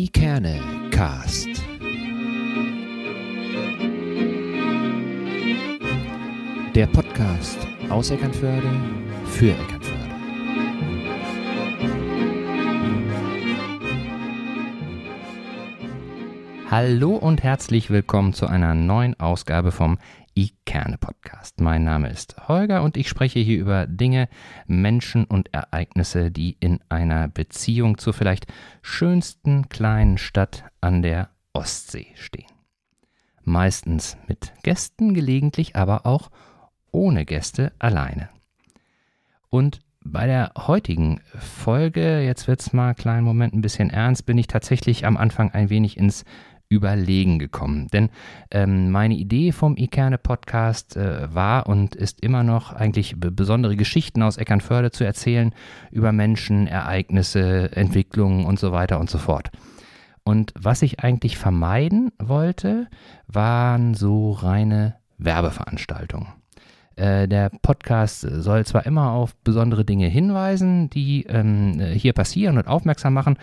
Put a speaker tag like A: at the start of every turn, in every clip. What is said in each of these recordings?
A: Ikerne Cast. Der Podcast aus Eckernförde für Eckernförde. Hallo und herzlich willkommen zu einer neuen Ausgabe vom Ikerne Podcast. Mein Name ist Holger und ich spreche hier über Dinge, Menschen und Ereignisse, die in einer Beziehung zur vielleicht schönsten kleinen Stadt an der Ostsee stehen. Meistens mit Gästen, gelegentlich aber auch ohne Gäste alleine. Und bei der heutigen Folge, jetzt wird es mal einen kleinen Moment ein bisschen ernst, bin ich tatsächlich am Anfang ein wenig ins Überlegen gekommen. Denn ähm, meine Idee vom Ikerne-Podcast äh, war und ist immer noch eigentlich besondere Geschichten aus Eckernförde zu erzählen über Menschen, Ereignisse, Entwicklungen und so weiter und so fort. Und was ich eigentlich vermeiden wollte, waren so reine Werbeveranstaltungen. Äh, der Podcast soll zwar immer auf besondere Dinge hinweisen, die ähm, hier passieren und aufmerksam machen,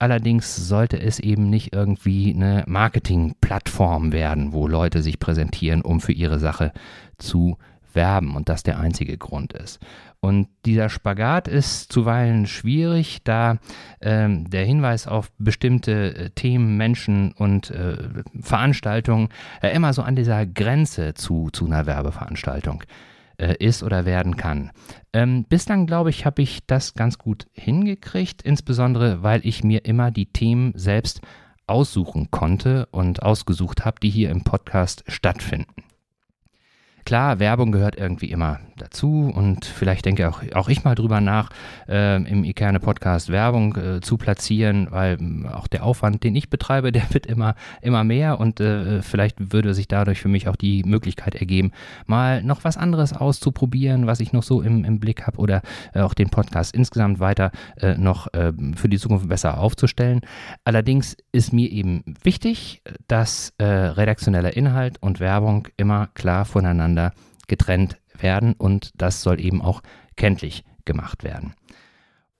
A: allerdings sollte es eben nicht irgendwie eine Marketingplattform werden, wo Leute sich präsentieren, um für ihre Sache zu werben und das der einzige Grund ist. Und dieser Spagat ist zuweilen schwierig, da ähm, der Hinweis auf bestimmte äh, Themen, Menschen und äh, Veranstaltungen äh, immer so an dieser Grenze zu, zu einer Werbeveranstaltung äh, ist oder werden kann. Ähm, bislang, glaube ich, habe ich das ganz gut hingekriegt, insbesondere weil ich mir immer die Themen selbst aussuchen konnte und ausgesucht habe, die hier im Podcast stattfinden. Klar, Werbung gehört irgendwie immer dazu und vielleicht denke auch, auch ich mal drüber nach, äh, im Ikerne Podcast Werbung äh, zu platzieren, weil äh, auch der Aufwand, den ich betreibe, der wird immer, immer mehr und äh, vielleicht würde sich dadurch für mich auch die Möglichkeit ergeben, mal noch was anderes auszuprobieren, was ich noch so im, im Blick habe oder äh, auch den Podcast insgesamt weiter äh, noch für die Zukunft besser aufzustellen. Allerdings ist mir eben wichtig, dass redaktioneller Inhalt und Werbung immer klar voneinander getrennt werden und das soll eben auch kenntlich gemacht werden.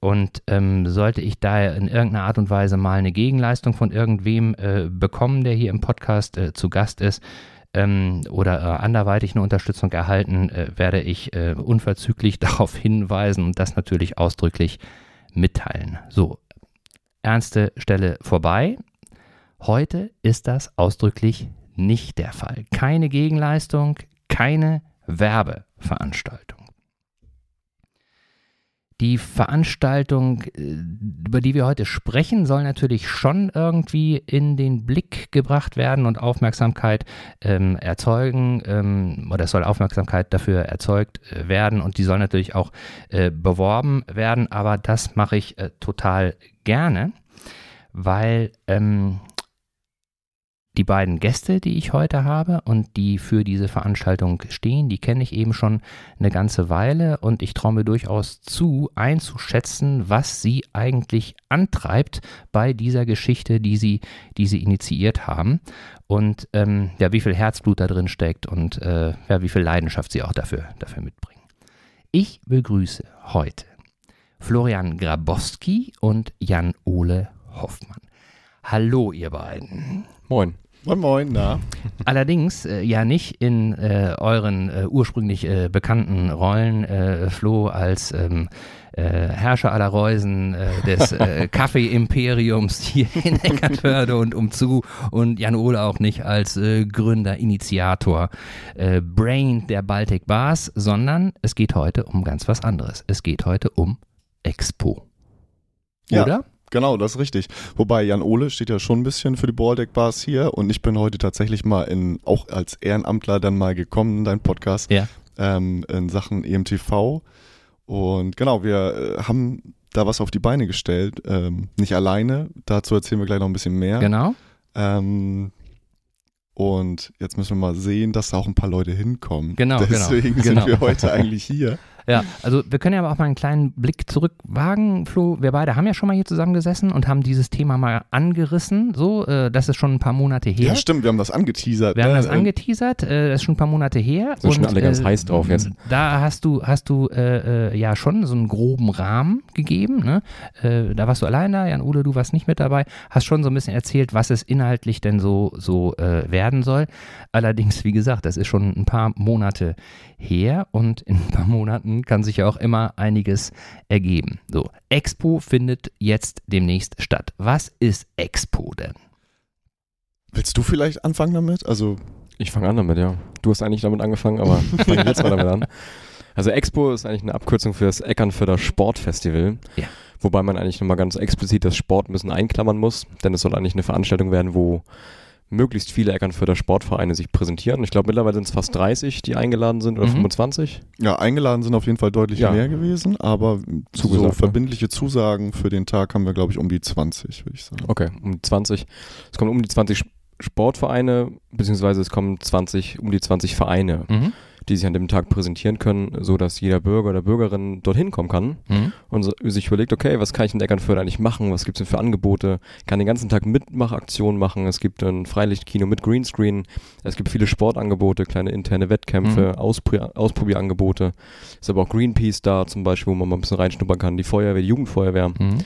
A: Und ähm, sollte ich daher in irgendeiner Art und Weise mal eine Gegenleistung von irgendwem äh, bekommen, der hier im Podcast äh, zu Gast ist, ähm, oder äh, anderweitig eine Unterstützung erhalten, äh, werde ich äh, unverzüglich darauf hinweisen und das natürlich ausdrücklich mitteilen. So, ernste Stelle vorbei. Heute ist das ausdrücklich nicht der Fall. Keine Gegenleistung, keine Werbeveranstaltung. Die Veranstaltung, äh, über die wir heute sprechen, soll natürlich schon irgendwie in den Blick gebracht werden und Aufmerksamkeit ähm, erzeugen ähm, oder es soll Aufmerksamkeit dafür erzeugt äh, werden und die soll natürlich auch äh, beworben werden, aber das mache ich äh, total gerne, weil ähm, die beiden Gäste, die ich heute habe und die für diese Veranstaltung stehen, die kenne ich eben schon eine ganze Weile und ich traue mir durchaus zu, einzuschätzen, was sie eigentlich antreibt bei dieser Geschichte, die sie, die sie initiiert haben und ähm, ja, wie viel Herzblut da drin steckt und äh, ja, wie viel Leidenschaft sie auch dafür, dafür mitbringen. Ich begrüße heute Florian Grabowski und Jan-Ole Hoffmann. Hallo, ihr beiden.
B: Moin.
C: Moin Moin, na.
A: Allerdings äh, ja nicht in äh, euren äh, ursprünglich äh, bekannten Rollen, äh, Flo als ähm, äh, Herrscher aller Reusen des Kaffee-Imperiums hier in Eckernförde und umzu und Jan Ole auch nicht als Gründer, Initiator, Brain der Baltic Bars, sondern es geht heute um ganz was anderes. Es geht heute um Expo. Oder?
C: Genau, das ist richtig. Wobei Jan Ole steht ja schon ein bisschen für die Baltic Bars hier und ich bin heute tatsächlich mal in, auch als Ehrenamtler dann mal gekommen in deinen Podcast
A: ja.
C: ähm, in Sachen EMTV. Und genau, wir äh, haben da was auf die Beine gestellt. Ähm, nicht alleine, dazu erzählen wir gleich noch ein bisschen mehr.
A: Genau.
C: Ähm, und jetzt müssen wir mal sehen, dass da auch ein paar Leute hinkommen.
A: Genau,
C: Deswegen
A: genau.
C: sind
A: genau.
C: wir heute eigentlich hier.
A: Ja, also wir können ja aber auch mal einen kleinen Blick zurück wagen, Flo. Wir beide haben ja schon mal hier zusammengesessen und haben dieses Thema mal angerissen. So, äh, das ist schon ein paar Monate her.
C: Ja, stimmt, wir haben das angeteasert.
A: Wir haben
C: ne?
A: das angeteasert, äh, das ist schon ein paar Monate her.
B: Sind schon alle ganz
A: äh,
B: heiß drauf jetzt.
A: Da hast du, hast du äh, äh, ja schon so einen groben Rahmen gegeben. Ne? Äh, da warst du allein da, Jan Ole, du warst nicht mit dabei. Hast schon so ein bisschen erzählt, was es inhaltlich denn so, so äh, werden soll. Allerdings, wie gesagt, das ist schon ein paar Monate her und in ein paar Monaten kann sich ja auch immer einiges ergeben. So, Expo findet jetzt demnächst statt. Was ist Expo denn?
C: Willst du vielleicht anfangen damit? Also,
B: Ich fange an damit, ja. Du hast eigentlich damit angefangen, aber fange jetzt mal damit an. Also Expo ist eigentlich eine Abkürzung für das Eckernförder Sportfestival.
A: Ja.
B: Wobei man eigentlich nochmal ganz explizit das Sport ein bisschen einklammern muss, denn es soll eigentlich eine Veranstaltung werden, wo möglichst viele Eckernförder Sportvereine sich präsentieren. Ich glaube, mittlerweile sind es fast 30, die eingeladen sind, oder
A: Mhm.
B: 25.
C: ja, eingeladen sind auf jeden Fall deutlich
B: Ja.
C: mehr gewesen, aber so
B: Zugesagt, ne?
C: verbindliche Zusagen für den Tag haben wir, glaube ich, um die 20, würde ich sagen.
B: Okay, um die 20. Es kommen um die 20 Sp- Sportvereine, beziehungsweise es kommen 20, um die 20 Vereine,
A: Mhm.
B: Die sich an dem Tag präsentieren können, so dass jeder Bürger oder Bürgerin dorthin kommen kann
A: Mhm.
B: und so, sich überlegt, okay, was kann ich in Eckernförde eigentlich machen? Was gibt es denn für Angebote? Kann den ganzen Tag Mitmachaktionen machen. Es gibt ein Freilichtkino mit Greenscreen. Es gibt viele Sportangebote, kleine interne Wettkämpfe, Auspr Ausprobierangebote. Ist aber auch Greenpeace da zum Beispiel, wo man mal ein bisschen reinschnuppern kann. Die Feuerwehr, die Jugendfeuerwehr.
A: Mhm.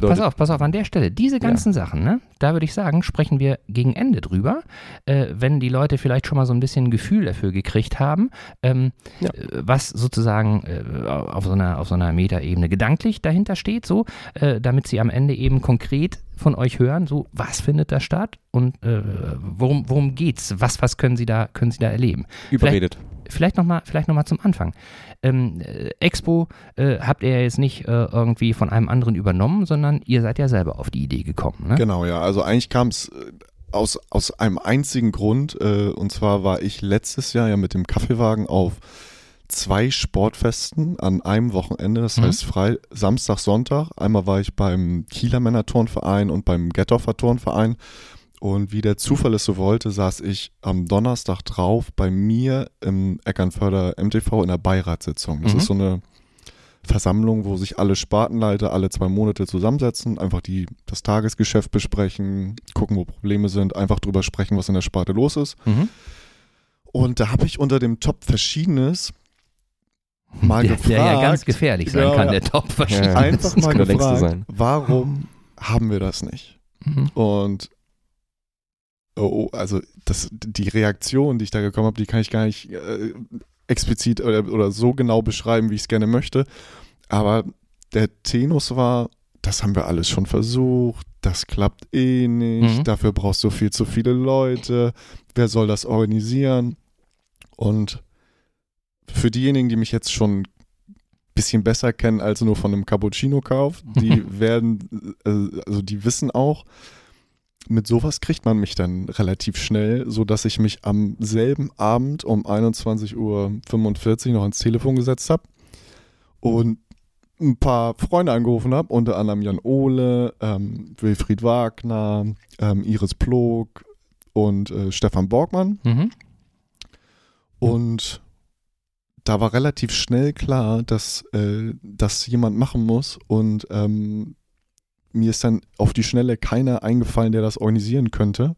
A: Pass auf, pass auf, an der Stelle, diese ganzen Sachen, ne, da würde ich sagen, sprechen wir gegen Ende drüber, äh, wenn die Leute vielleicht schon mal so ein bisschen ein Gefühl dafür gekriegt haben, ähm,
B: Ja.
A: äh, was sozusagen äh, auf so einer, auf so einer Metaebene gedanklich dahinter steht, so, äh, damit sie am Ende eben konkret von euch hören, so, was findet da statt und äh, worum, worum geht's? Was, was können sie da, können sie da erleben?
B: überredet.
A: vielleicht nochmal vielleicht noch mal zum Anfang. Ähm, äh, Expo äh, habt ihr ja jetzt nicht äh, irgendwie von einem anderen übernommen, sondern ihr seid ja selber auf die Idee gekommen. Ne?
C: Genau, ja. Also eigentlich kam es aus, aus einem einzigen Grund. Äh, und zwar war ich letztes Jahr ja mit dem Kaffeewagen auf zwei Sportfesten an einem Wochenende. Das
A: Mhm.
C: heißt Frei Samstag, Sonntag. Einmal war ich beim Kieler Männer Turnverein und beim Gettorfer Turnverein. Und wie der Zufall es so wollte, saß ich am Donnerstag drauf bei mir im Eckernförder MTV in der Beiratssitzung. Das
A: Mhm.
C: ist so eine Versammlung, wo sich alle Spartenleiter alle zwei Monate zusammensetzen, einfach die, das Tagesgeschäft besprechen, gucken, wo Probleme sind, einfach drüber sprechen, was in der Sparte los ist.
A: Mhm.
C: Und da habe ich unter dem Top Verschiedenes mal
A: der,
C: gefragt,
A: der ja ganz gefährlich sein
C: Ja,
A: kann, der Top
B: Ja,
A: verschieden.
B: ja.
C: einfach mal gefragt,
B: sein.
C: warum haben wir das nicht?
A: Mhm.
C: Und oh, also das, die Reaktion, die ich da gekommen habe, die kann ich gar nicht äh, explizit oder, oder so genau beschreiben, wie ich es gerne möchte. Aber der Tenus war, das haben wir alles schon versucht, das klappt eh nicht,
A: Mhm.
C: dafür brauchst du viel zu viele Leute, wer soll das organisieren? Und für diejenigen, die mich jetzt schon ein bisschen besser kennen als nur von einem Cappuccino-Kauf, die werden, äh, also die wissen auch, mit sowas kriegt man mich dann relativ schnell, so dass ich mich am selben Abend um 21.45 Uhr noch ans Telefon gesetzt habe und ein paar Freunde angerufen habe, unter anderem Jan Ohle, ähm, Wilfried Wagner, ähm, Iris Plog und äh, Stefan Borgmann.
A: Mhm.
C: Und da war relativ schnell klar, dass äh, das jemand machen muss. Und ähm, mir ist dann auf die Schnelle keiner eingefallen, der das organisieren könnte.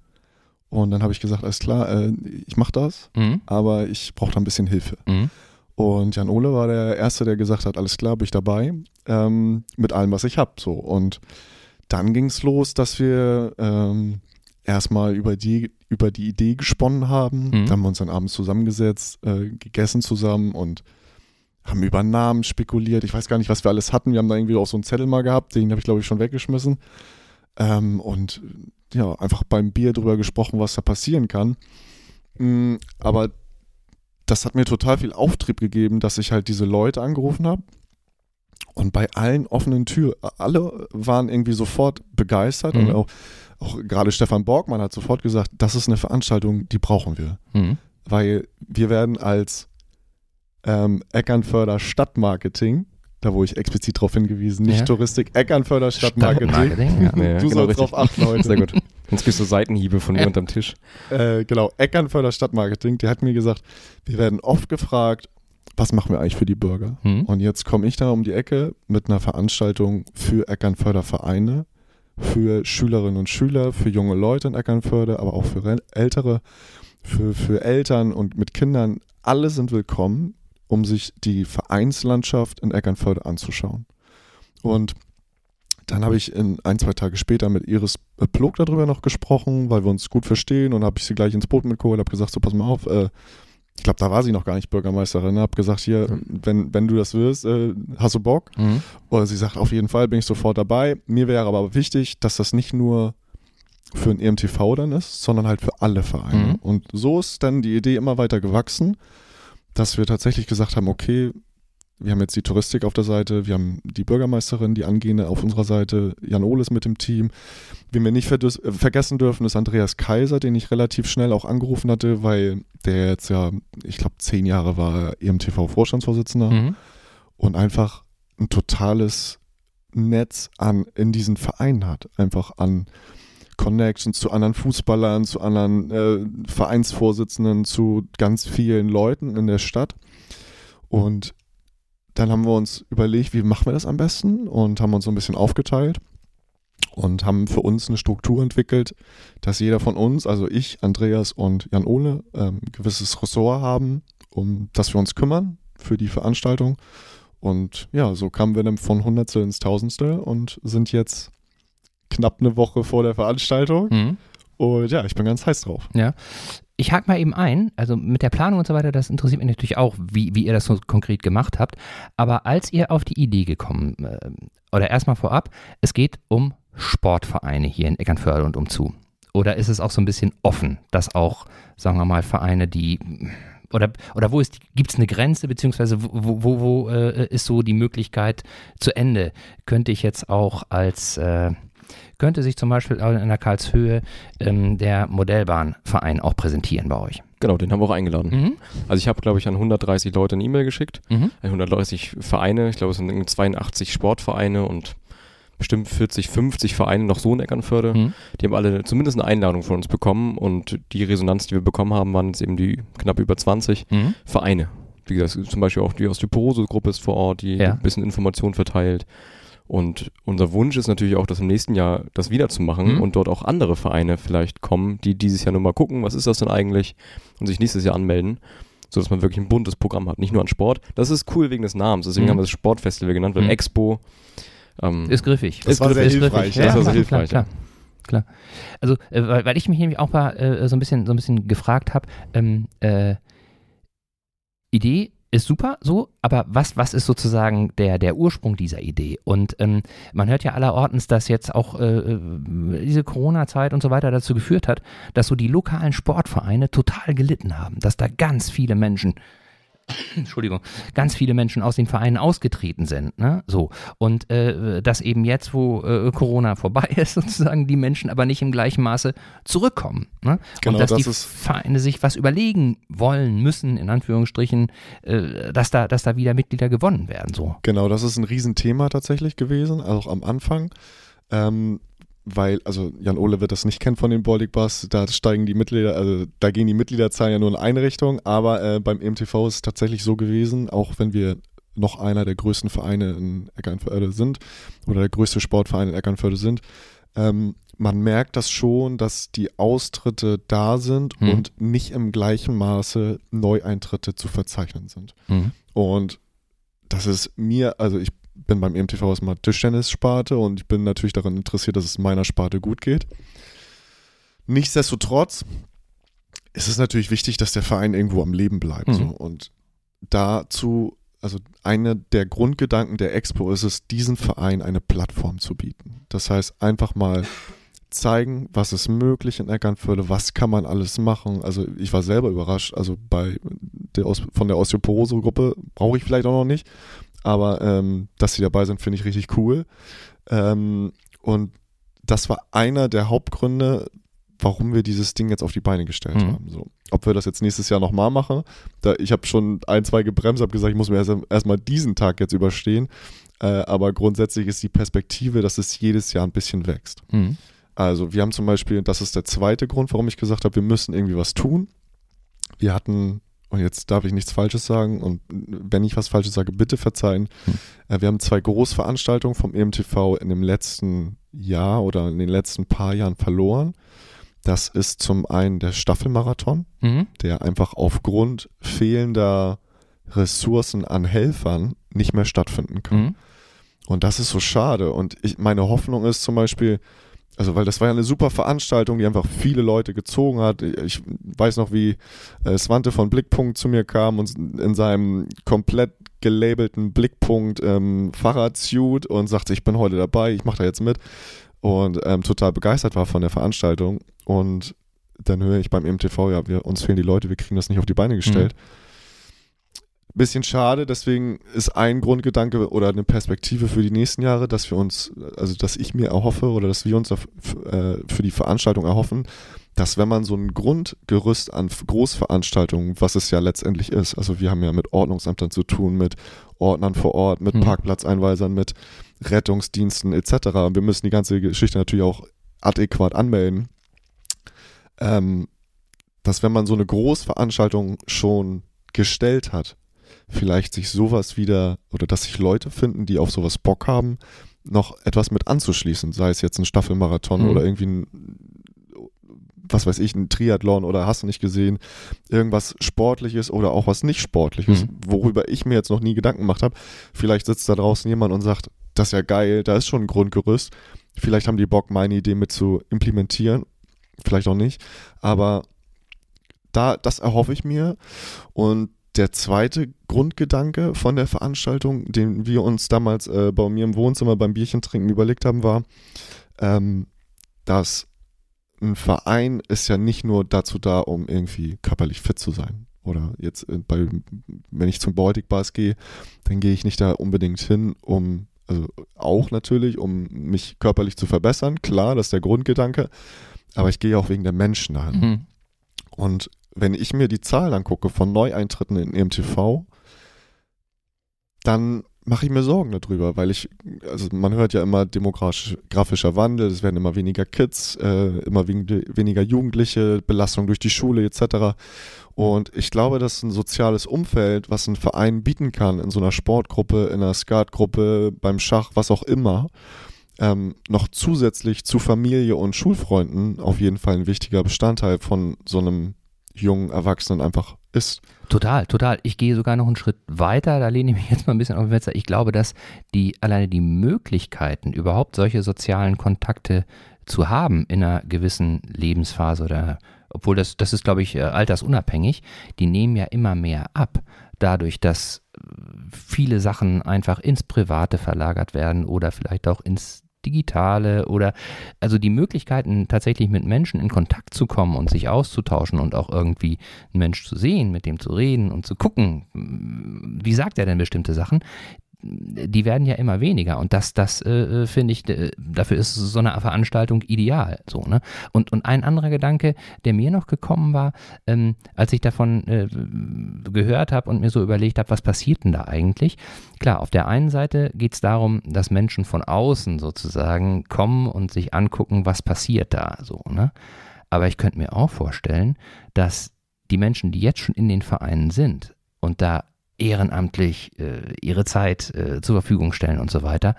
C: Und dann habe ich gesagt, alles klar, äh, ich mache das,
A: Mhm.
C: aber ich brauche da ein bisschen Hilfe.
A: Mhm.
C: Und Jan Ole war der Erste, der gesagt hat, alles klar, bin ich dabei, ähm, mit allem, was ich habe. So. Und dann ging es los, dass wir ähm, erstmal über die, über die Idee gesponnen haben.
A: Mhm.
C: Dann haben wir uns dann abends zusammengesetzt, äh, gegessen zusammen und haben über Namen spekuliert. Ich weiß gar nicht, was wir alles hatten. Wir haben da irgendwie auch so einen Zettel mal gehabt, den habe ich, glaube ich, schon weggeschmissen. Ähm, und ja, einfach beim Bier drüber gesprochen, was da passieren kann. Mm, aber das hat mir total viel Auftrieb gegeben, dass ich halt diese Leute angerufen habe. Und bei allen offenen Türen, alle waren irgendwie sofort begeistert
A: Mhm.
C: und auch, auch gerade Stefan Borgmann hat sofort gesagt, das ist eine Veranstaltung, die brauchen wir.
A: Mhm.
C: Weil wir werden als ähm, Eckernförder Stadtmarketing, da wo ich explizit darauf hingewiesen, nicht
A: Ja.
C: Touristik, Eckernförder Stadtmarketing.
A: Stadtmarketing, ja.
B: Nee,
C: Du
B: genau,
C: sollst
B: richtig.
C: drauf achten heute.
B: Sehr gut. Sonst kriegst du Seitenhiebe von mir unterm Tisch.
C: äh, genau, Eckernförder Stadtmarketing, die hat mir gesagt, wir werden oft gefragt, was machen wir eigentlich für die Bürger?
A: Hm?
C: Und jetzt komme ich da um die Ecke mit einer Veranstaltung für Eckernförder-Vereine, für Schülerinnen und Schüler, für junge Leute in Eckernförde, aber auch für Re- Ältere, für, für Eltern und mit Kindern. Alle sind willkommen, um sich die Vereinslandschaft in Eckernförde anzuschauen. Und dann habe ich in ein, zwei Tage später mit Iris Plog darüber noch gesprochen, weil wir uns gut verstehen und habe ich sie gleich ins Boot mitgeholt, habe gesagt, so pass mal auf, äh, ich glaube, da war sie noch gar nicht Bürgermeisterin, habe gesagt, hier, wenn, wenn du das wirst, äh, hast du Bock?
A: Mhm.
C: Oder sie sagt, auf jeden Fall bin ich sofort dabei. Mir wäre aber wichtig, dass das nicht nur für ein EMTV dann ist, sondern halt für alle Vereine.
A: Mhm.
C: Und so ist dann die Idee immer weiter gewachsen, dass wir tatsächlich gesagt haben, okay, wir haben jetzt die Touristik auf der Seite, wir haben die Bürgermeisterin, die Angehende auf unserer Seite, Jan Ohles mit dem Team. Wen wir nicht verdus- äh, vergessen dürfen, ist Andreas Kaiser, den ich relativ schnell auch angerufen hatte, weil der jetzt ja, ich glaube, zehn Jahre war EMTV-Vorstandsvorsitzender
A: Mhm.
C: und einfach ein totales Netz an in diesen Vereinen hat. Einfach an Connections zu anderen Fußballern, zu anderen äh, Vereinsvorsitzenden, zu ganz vielen Leuten in der Stadt. Und dann haben wir uns überlegt, wie machen wir das am besten und haben uns so ein bisschen aufgeteilt und haben für uns eine Struktur entwickelt, dass jeder von uns, also ich, Andreas und Jan Ole, ähm, ein gewisses Ressort haben, um das wir uns kümmern für die Veranstaltung. Und ja, so kamen wir dann von Hundertstel ins Tausendstel und sind jetzt knapp eine Woche vor der Veranstaltung.
A: Mhm.
C: Und ja, ich bin ganz heiß drauf.
A: Ich hake mal eben ein, also mit der Planung und so weiter, das interessiert mich natürlich auch, wie, wie ihr das so konkret gemacht habt. Aber als ihr auf die Idee gekommen, äh, oder erstmal vorab, es geht um Sportvereine hier in Eckernförde und umzu. Oder ist es auch so ein bisschen offen, dass auch, sagen wir mal, Vereine, die oder, oder wo ist gibt es eine Grenze, beziehungsweise wo, wo, wo äh, ist so die Möglichkeit zu Ende? Könnte ich jetzt auch als äh, könnte sich zum Beispiel in der Karlshöhe ähm, der Modellbahnverein auch präsentieren bei euch.
B: Genau, den haben wir auch eingeladen.
A: Mhm.
B: Also ich habe, glaube ich, an 130 Leute eine E-Mail geschickt.
A: Mhm.
B: 130 Vereine, ich glaube, es sind irgendwie 82 Sportvereine und bestimmt 40, 50 Vereine noch so in Eckernförde.
A: Mhm.
B: Die haben alle zumindest eine Einladung von uns bekommen und die Resonanz, die wir bekommen haben, waren jetzt eben die knapp über 20
A: Mhm.
B: Vereine. Wie gesagt, zum Beispiel auch die Osteoporose-Gruppe ist vor Ort, die
A: Ja.
B: ein bisschen Informationen verteilt. Und unser Wunsch ist natürlich auch, das im nächsten Jahr das wieder zu machen
A: Mhm.
B: und dort auch andere Vereine vielleicht kommen, die dieses Jahr nur mal gucken, was ist das denn eigentlich und sich nächstes Jahr anmelden, sodass man wirklich ein buntes Programm hat, nicht nur an Sport. Das ist cool wegen des Namens, deswegen
A: Mhm.
B: haben wir das Sportfestival genannt, weil
A: Mhm.
B: Expo ähm,
A: Ist griffig.
C: Das war sehr hilfreich,
A: Ja,
B: das war sehr
A: klar,
B: hilfreich,
A: Klar, klar. klar. Also, äh, weil, weil ich mich nämlich auch mal äh, so ein bisschen, so ein bisschen gefragt habe, ähm, äh, Idee ist super, so, aber was, was ist sozusagen der, der Ursprung dieser Idee? Und ähm, man hört ja allerortens, dass jetzt auch äh, äh, diese Corona-Zeit und so weiter dazu geführt hat, dass so die lokalen Sportvereine total gelitten haben, dass da ganz viele Menschen Entschuldigung, ganz viele Menschen aus den Vereinen ausgetreten sind. Ne? So. Und äh, dass eben jetzt, wo äh, Corona vorbei ist, sozusagen die Menschen aber nicht im gleichen Maße zurückkommen. Ne?
C: Genau,
A: und dass
C: das
A: die Vereine sich was überlegen wollen, müssen, in Anführungsstrichen, äh, dass, da, dass da wieder Mitglieder gewonnen werden. So.
C: Genau, das ist ein Riesenthema tatsächlich gewesen, auch am Anfang. Ähm, weil, also Jan Ole wird das nicht kennen von den Baltic Bus, da steigen die Mitglieder, also da gehen die Mitgliederzahlen ja nur in eine Richtung, aber äh, beim MTV ist es tatsächlich so gewesen, auch wenn wir noch einer der größten Vereine in Eckernförde sind oder der größte Sportverein in Eckernförde sind, ähm, man merkt das schon, dass die Austritte da sind
A: Mhm.
C: und nicht im gleichen Maße Neueintritte zu verzeichnen sind.
A: Mhm.
C: Und das ist mir, also ich bin beim EMTV erstmal Tischtennis-Sparte und ich bin natürlich daran interessiert, dass es meiner Sparte gut geht. Nichtsdestotrotz ist es natürlich wichtig, dass der Verein irgendwo am Leben bleibt.
A: Mhm.
C: So. Und dazu, also einer der Grundgedanken der Expo ist es, diesen Verein eine Plattform zu bieten. Das heißt, einfach mal zeigen, was ist möglich in Eckernförde, was kann man alles machen. Also ich war selber überrascht, also bei der Os von der Osteoporose-Gruppe brauche ich vielleicht auch noch nicht, aber ähm, dass sie dabei sind, finde ich richtig cool. Ähm, und das war einer der Hauptgründe, warum wir dieses Ding jetzt auf die Beine gestellt
A: Mhm.
C: haben. So. Ob wir das jetzt nächstes Jahr nochmal machen, da, ich habe schon ein, zwei gebremst, habe gesagt, ich muss mir erst erstmal diesen Tag jetzt überstehen. Äh, aber grundsätzlich ist die Perspektive, dass es jedes Jahr ein bisschen wächst.
A: Mhm.
C: Also wir haben zum Beispiel, das ist der zweite Grund, warum ich gesagt habe, wir müssen irgendwie was tun. Wir hatten und jetzt darf ich nichts Falsches sagen und wenn ich was Falsches sage, bitte verzeihen.
A: Hm.
C: Äh, wir haben zwei Großveranstaltungen vom EMTV in dem letzten Jahr oder in den letzten paar Jahren verloren. Das ist zum einen der Staffelmarathon,
A: Mhm.
C: der einfach aufgrund fehlender Ressourcen an Helfern nicht mehr stattfinden kann.
A: Mhm.
C: Und das ist so schade. Und ich, meine Hoffnung ist zum Beispiel, also weil das war ja eine super Veranstaltung, die einfach viele Leute gezogen hat. Ich weiß noch, wie äh, Svante von Blickpunkt zu mir kam und in seinem komplett gelabelten Blickpunkt ähm, Fahrradsuit und sagte, ich bin heute dabei, ich mache da jetzt mit. Und ähm, total begeistert war von der Veranstaltung. Und dann höre ich beim MTV, ja, wir, uns fehlen die Leute, wir kriegen das nicht auf die Beine gestellt. Bisschen schade, deswegen ist ein Grundgedanke oder eine Perspektive für die nächsten Jahre, dass wir uns, also dass ich mir erhoffe oder dass wir uns äh, für die Veranstaltung erhoffen, dass wenn man so ein Grundgerüst an Großveranstaltungen, was es ja letztendlich ist, also wir haben ja mit Ordnungsämtern zu tun, mit Ordnern vor Ort, mit
A: Mhm.
C: Parkplatzeinweisern, mit Rettungsdiensten etc. Und wir müssen die ganze Geschichte natürlich auch adäquat anmelden. Ähm, dass wenn man so eine Großveranstaltung schon gestellt hat, vielleicht sich sowas wieder oder dass sich Leute finden, die auf sowas Bock haben, noch etwas mit anzuschließen, sei es jetzt ein Staffelmarathon
A: Mhm.
C: oder irgendwie ein, was weiß ich, ein Triathlon oder hast du nicht gesehen, irgendwas Sportliches oder auch was nicht Sportliches,
A: Mhm.
C: worüber ich mir jetzt noch nie Gedanken gemacht habe. Vielleicht sitzt da draußen jemand und sagt, das ist ja geil, da ist schon ein Grundgerüst. Vielleicht haben die Bock, meine Idee mit zu implementieren, vielleicht auch nicht, aber da, das erhoffe ich mir. Und der zweite Grundgedanke von der Veranstaltung, den wir uns damals äh, bei mir im Wohnzimmer beim Bierchen trinken überlegt haben, war, ähm, dass ein Verein ist ja nicht nur dazu da, um irgendwie körperlich fit zu sein. Oder jetzt, äh, bei, wenn ich zum Baltic Bars gehe, dann gehe ich nicht da unbedingt hin, um, also auch natürlich, um mich körperlich zu verbessern. Klar, das ist der Grundgedanke. Aber ich gehe auch wegen der Menschen dahin.
A: Mhm.
C: Und wenn ich mir die Zahlen angucke von Neueintritten in EMTV, dann mache ich mir Sorgen darüber, weil ich, also man hört ja immer demografischer Wandel, es werden immer weniger Kids, äh, immer wen weniger Jugendliche, Belastung durch die Schule etc. Und ich glaube, dass ein soziales Umfeld, was ein Verein bieten kann, in so einer Sportgruppe, in einer Skatgruppe, beim Schach, was auch immer, ähm, noch zusätzlich zu Familie und Schulfreunden auf jeden Fall ein wichtiger Bestandteil von so einem jungen Erwachsenen einfach ist.
A: Total, total. Ich gehe sogar noch einen Schritt weiter. Da lehne ich mich jetzt mal ein bisschen auf den Fenster. Ich glaube, dass die alleine die Möglichkeiten, überhaupt solche sozialen Kontakte zu haben in einer gewissen Lebensphase oder obwohl das, das ist, glaube ich, äh, altersunabhängig, die nehmen ja immer mehr ab. Dadurch, dass äh, viele Sachen einfach ins Private verlagert werden oder vielleicht auch ins Digitale oder also die Möglichkeiten tatsächlich mit Menschen in Kontakt zu kommen und sich auszutauschen und auch irgendwie einen Mensch zu sehen, mit dem zu reden und zu gucken, wie sagt er denn bestimmte Sachen, die werden ja immer weniger und das, das äh, finde ich, äh, dafür ist so eine Veranstaltung ideal. So, ne? und, und ein anderer Gedanke, der mir noch gekommen war, ähm, als ich davon äh, gehört habe und mir so überlegt habe, was passiert denn da eigentlich? Klar, auf der einen Seite geht es darum, dass Menschen von außen sozusagen kommen und sich angucken, was passiert da so. Ne? Aber ich könnte mir auch vorstellen, dass die Menschen, die jetzt schon in den Vereinen sind und da ehrenamtlich äh, ihre Zeit äh, zur Verfügung stellen und so weiter,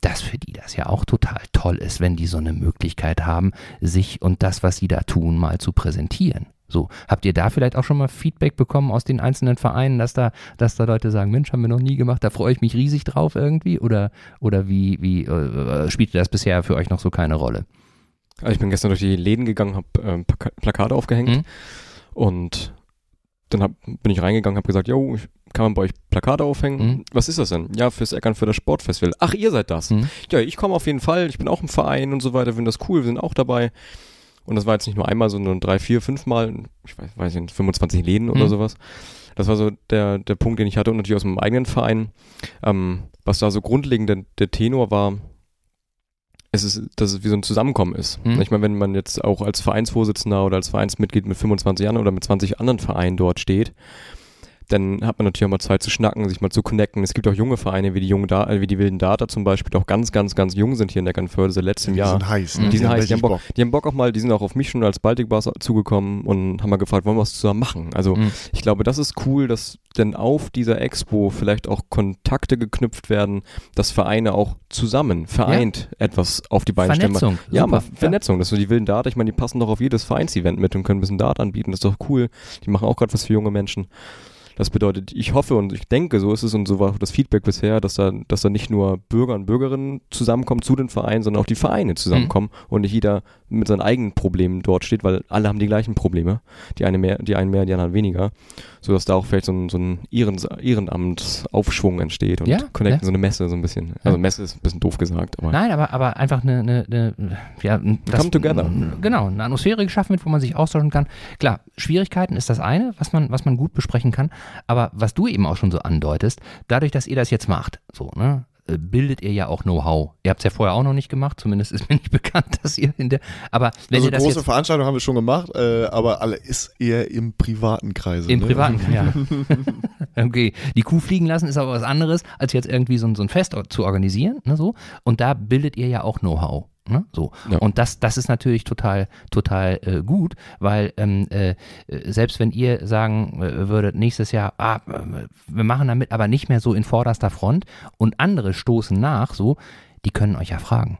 A: dass für die das ja auch total toll ist, wenn die so eine Möglichkeit haben, sich und das, was sie da tun, mal zu präsentieren. So, habt ihr da vielleicht auch schon mal Feedback bekommen aus den einzelnen Vereinen, dass da, dass da Leute sagen, Mensch, haben wir noch nie gemacht, da freue ich mich riesig drauf irgendwie? Oder, oder wie, wie äh, spielte das bisher für euch noch so keine Rolle?
B: Also ich bin gestern durch die Läden gegangen, habe ähm, Plaka Plakate aufgehängt
A: Mhm.
B: und dann hab, bin ich reingegangen, habe gesagt, yo, ich- kann man bei euch Plakate aufhängen?
A: Mhm.
B: Was ist das denn? Ja, fürs Eckern für das Sportfestival. Ach, ihr seid das.
A: Mhm.
B: Ja, ich komme auf jeden Fall, ich bin auch im Verein und so weiter, finde das cool, wir sind auch dabei. Und das war jetzt nicht nur einmal, sondern drei, vier, fünf Mal, ich weiß, weiß nicht, 25 Läden oder
A: Mhm.
B: sowas. Das war so der, der Punkt, den ich hatte und natürlich aus meinem eigenen Verein. Ähm, was da so grundlegend der, der Tenor war, es ist, dass es wie so ein Zusammenkommen ist.
A: Mhm.
B: Ich meine, wenn man jetzt auch als Vereinsvorsitzender oder als Vereinsmitglied mit 25 Jahren oder mit 20 anderen Vereinen dort steht, dann hat man natürlich auch mal Zeit zu schnacken, sich mal zu connecten. Es gibt auch junge Vereine wie die jungen da äh, wie die Wilden Data zum Beispiel, die auch ganz, ganz, ganz jung sind hier in Eckernförde seit letztem
C: Die
B: Jahr.
C: sind heiß.
A: Mhm.
B: Die sind heiß, die haben,
C: richtig
B: Bock, die haben Bock auch mal, die sind auch auf mich schon als Baltic Bars zugekommen und haben mal gefragt, wollen wir was zusammen machen? Also
A: Mhm.
B: ich glaube, das ist cool, dass denn auf dieser Expo vielleicht auch Kontakte geknüpft werden, dass Vereine auch zusammen, vereint etwas auf die Beine stellen.
A: Vernetzung.
B: Ja, mal Vernetzung. Das so die wilden Dart, ich meine, die passen doch auf jedes Vereinsevent mit und können ein bisschen Dart anbieten. Das ist doch cool. Die machen auch gerade was für junge Menschen. Das bedeutet, ich hoffe und ich denke, so ist es und so war auch das Feedback bisher, dass da, dass da nicht nur Bürger und Bürgerinnen zusammenkommen zu den Vereinen, sondern auch die Vereine zusammenkommen und nicht jeder mit seinen eigenen Problemen dort steht, weil alle haben die gleichen Probleme. Die eine mehr, die einen mehr, die anderen weniger. Sodass da auch vielleicht so ein, so ein Ehrenamtsaufschwung entsteht und
A: Ja,
B: connecten,
A: ja.
B: so eine Messe so ein bisschen. Also Messe ist ein bisschen doof gesagt, aber
A: Nein, aber, aber einfach eine, eine, eine ja, ein-
B: Come together.
A: Genau, eine Atmosphäre geschaffen wird, wo man sich austauschen kann. Klar, Schwierigkeiten ist das eine, was man, was man gut besprechen kann. Aber was du eben auch schon so andeutest, dadurch, dass ihr das jetzt macht, so, ne, bildet ihr ja auch Know-how. Ihr habt es ja vorher auch noch nicht gemacht, zumindest ist mir nicht bekannt, dass ihr in der. Aber wenn
C: also
A: ihr das
C: große Veranstaltungen haben wir schon gemacht, äh, aber alle ist eher im privaten Kreise.
A: im
C: ne?
A: privaten, ja. okay, die Kuh fliegen lassen ist aber was anderes, als jetzt irgendwie so, ein- so ein Fest zu organisieren, ne, so. Und da bildet ihr ja auch Know-how. Ne, so.
B: Ja.
A: Und das, das ist natürlich total, total äh, gut, weil ähm, äh, äh, selbst wenn ihr sagen äh, würdet, nächstes Jahr, ah, äh, wir machen damit aber nicht mehr so in vorderster Front und andere stoßen nach, so, die können euch ja fragen.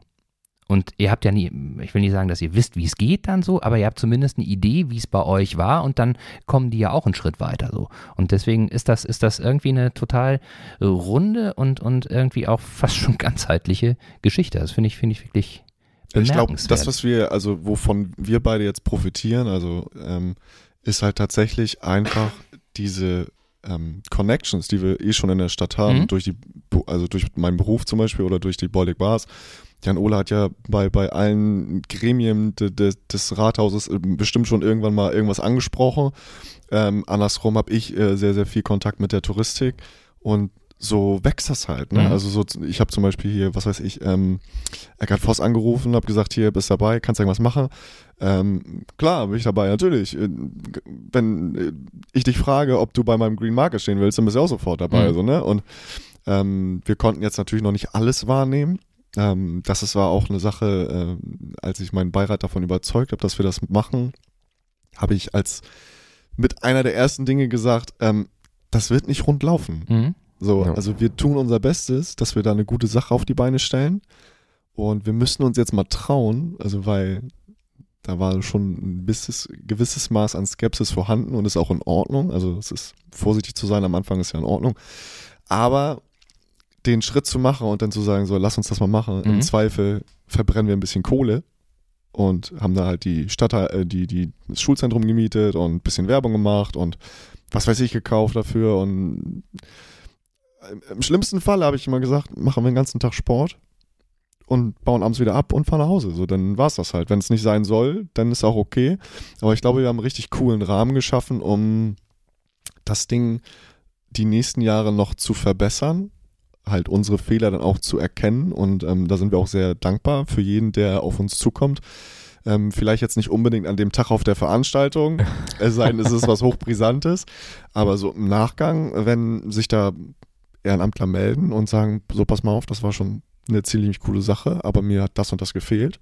A: Und ihr habt ja nie, ich will nicht sagen, dass ihr wisst, wie es geht dann so, aber ihr habt zumindest eine Idee, wie es bei euch war und dann kommen die ja auch einen Schritt weiter so. Und deswegen ist das, ist das irgendwie eine total runde und, und irgendwie auch fast schon ganzheitliche Geschichte. Das finde ich, finde ich wirklich
C: Ich glaube, das, was wir, also wovon wir beide jetzt profitieren, also ähm, ist halt tatsächlich einfach diese ähm, Connections, die wir eh schon in der Stadt haben,
A: Mhm.
C: durch die, also durch meinen Beruf zum Beispiel oder durch die Baltic Bars. Jan Ole hat ja bei, bei allen Gremien de, de, des Rathauses äh, bestimmt schon irgendwann mal irgendwas angesprochen. Ähm, andersrum habe ich äh, sehr, sehr viel Kontakt mit der Touristik und so wächst das halt. Ne?
A: Mhm.
C: Also so, ich habe zum Beispiel hier, was weiß ich, ähm, Eckart Voss angerufen, habe gesagt, hier bist dabei, kannst irgendwas machen. Ähm, klar, bin ich dabei, natürlich. Äh, Wenn äh, ich dich frage, ob du bei meinem Green Market stehen willst, dann bist du auch sofort dabei.
A: Mhm.
C: So, ne? Und ähm, wir konnten jetzt natürlich noch nicht alles wahrnehmen. Ähm, das ist, war auch eine Sache, äh, als ich meinen Beirat davon überzeugt habe, dass wir das machen, habe ich als mit einer der ersten Dinge gesagt, ähm, das wird nicht rund laufen.
A: Mhm.
C: So,
B: Ja.
C: also wir tun unser Bestes, dass wir da eine gute Sache auf die Beine stellen. Und wir müssen uns jetzt mal trauen, also weil da war schon ein bisses, gewisses Maß an Skepsis vorhanden und ist auch in Ordnung. Also es ist vorsichtig zu sein, am Anfang ist ja in Ordnung. Aber den Schritt zu machen und dann zu sagen, so, lass uns das mal machen.
A: Mhm.
C: Im Zweifel verbrennen wir ein bisschen Kohle und haben da halt die Stadt, äh, die, die, das Schulzentrum gemietet und ein bisschen Werbung gemacht und was weiß ich gekauft dafür und im- im schlimmsten Fall habe ich immer gesagt, machen wir den ganzen Tag Sport und bauen abends wieder ab und fahren nach Hause. So, dann war es das halt. Wenn es nicht sein soll, dann ist auch okay. Aber ich glaube, wir haben einen richtig coolen Rahmen geschaffen, um das Ding die nächsten Jahre noch zu verbessern, halt unsere Fehler dann auch zu erkennen und ähm, da sind wir auch sehr dankbar für jeden, der auf uns zukommt. Ähm, vielleicht jetzt nicht unbedingt an dem Tag auf der Veranstaltung, es sei denn, es ist was Hochbrisantes, aber so im Nachgang, wenn sich da Ehrenamtler melden und sagen, so pass mal auf, das war schon eine ziemlich coole Sache, aber mir hat das und das gefehlt,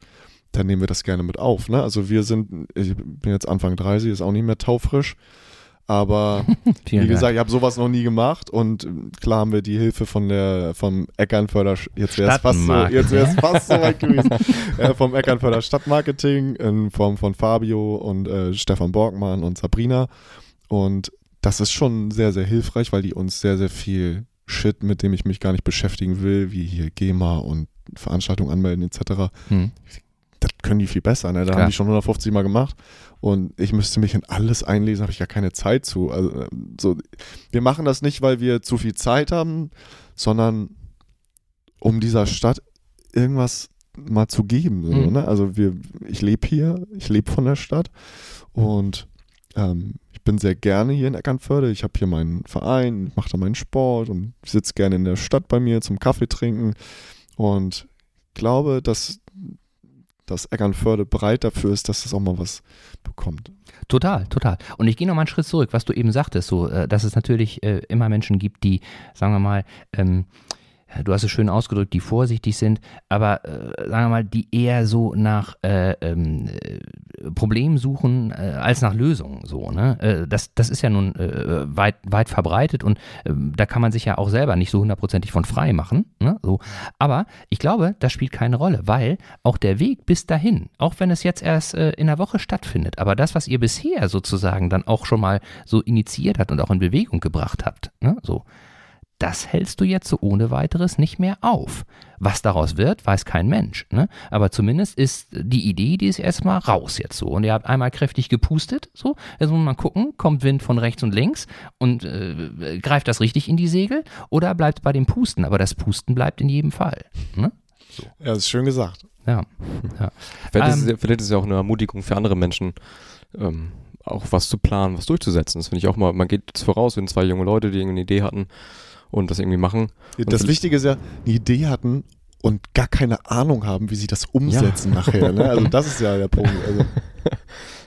C: dann nehmen wir das gerne mit auf. Ne? Also wir sind, ich bin jetzt Anfang 30, ist auch nicht mehr taufrisch, aber wie gesagt, ich habe sowas noch nie gemacht und äh, klar haben wir die Hilfe von der vom Eckernförder jetzt wäre es fast so jetzt wäre es fast so weit gewesen äh, vom Eckernförder Stadtmarketing in Form von Fabio und äh, Stefan Borgmann und Sabrina und das ist schon sehr sehr hilfreich, weil die uns sehr sehr viel Shit, mit dem ich mich gar nicht beschäftigen will, wie hier GEMA und Veranstaltungen anmelden etc.
A: Hm.
C: Das können die viel besser, ne? Da
A: Klar.
C: haben die schon 150 Mal gemacht und ich müsste mich in alles einlesen, habe ich gar keine Zeit zu. Also, so, wir machen das nicht, weil wir zu viel Zeit haben, sondern um dieser Stadt irgendwas mal zu geben. So,
A: Mhm.
C: ne? Also wir, ich lebe hier, ich lebe von der Stadt und ähm, ich bin sehr gerne hier in Eckernförde. Ich habe hier meinen Verein, mache da meinen Sport und sitze gerne in der Stadt bei mir zum Kaffee trinken und glaube, dass dass Eckernförde bereit dafür ist, dass es auch mal was bekommt.
A: Total, total. Und ich gehe noch mal einen Schritt zurück, was du eben sagtest, so, äh, dass es natürlich äh, immer Menschen gibt, die, sagen wir mal, ähm, du hast es schön ausgedrückt, die vorsichtig sind, aber äh, sagen wir mal, die eher so nach äh, ähm, äh, Problemen suchen äh, als nach Lösungen. So, ne? Äh, das, das ist ja nun äh, weit, weit verbreitet und ähm, da kann man sich ja auch selber nicht so hundertprozentig von frei machen. Ne? So. Aber ich glaube, das spielt keine Rolle, weil auch der Weg bis dahin, auch wenn es jetzt erst in der Woche stattfindet, aber das, was ihr bisher sozusagen dann auch schon mal so initiiert habt und auch in Bewegung gebracht habt, ne? so, das hältst du jetzt so ohne weiteres nicht mehr auf. Was daraus wird, weiß kein Mensch. Ne? Aber zumindest ist die Idee, die ist erstmal raus jetzt so. Und ihr habt einmal kräftig gepustet, so. Jetzt muss man gucken, kommt Wind von rechts und links und äh, greift das richtig in die Segel oder bleibt es bei dem Pusten? Aber das Pusten bleibt in jedem Fall. Ne?
C: So. Ja, das ist schön gesagt.
A: Ja.
B: ja. Vielleicht, ähm, ist, vielleicht, ist, es ja auch eine Ermutigung für andere Menschen. Ähm, auch was zu planen, was durchzusetzen. Das finde ich auch mal, man geht jetzt voraus, wenn zwei junge Leute, die irgendeine Idee hatten, und das irgendwie machen.
C: das Wichtige ist ja, eine Idee hatten und gar keine Ahnung haben, wie sie das umsetzen ja. nachher. Ne? Also das ist ja der Punkt. Also.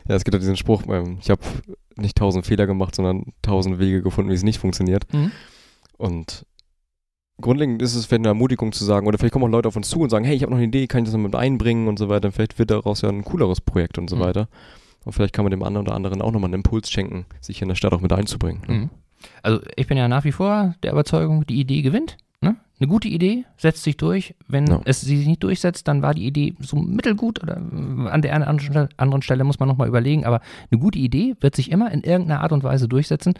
B: Ja, es gibt ja diesen Spruch, ähm, ich habe nicht tausend Fehler gemacht, sondern tausend Wege gefunden, wie es nicht funktioniert. Mhm. Und grundlegend ist es vielleicht eine Ermutigung zu sagen, oder vielleicht kommen auch Leute auf uns zu und sagen, hey, ich habe noch eine Idee, kann ich das mit einbringen und so weiter. Vielleicht wird daraus ja ein cooleres Projekt und so mhm. weiter. Und vielleicht kann man dem anderen oder anderen auch nochmal einen Impuls schenken, sich in der Stadt auch mit einzubringen. Ne? Mhm.
A: Also ich bin ja nach wie vor der Überzeugung, die Idee gewinnt. Ne? Eine gute Idee setzt sich durch. Wenn no. es sie sich nicht durchsetzt, dann war die Idee so mittelgut oder an der einen anderen Stelle muss man nochmal überlegen. Aber eine gute Idee wird sich immer in irgendeiner Art und Weise durchsetzen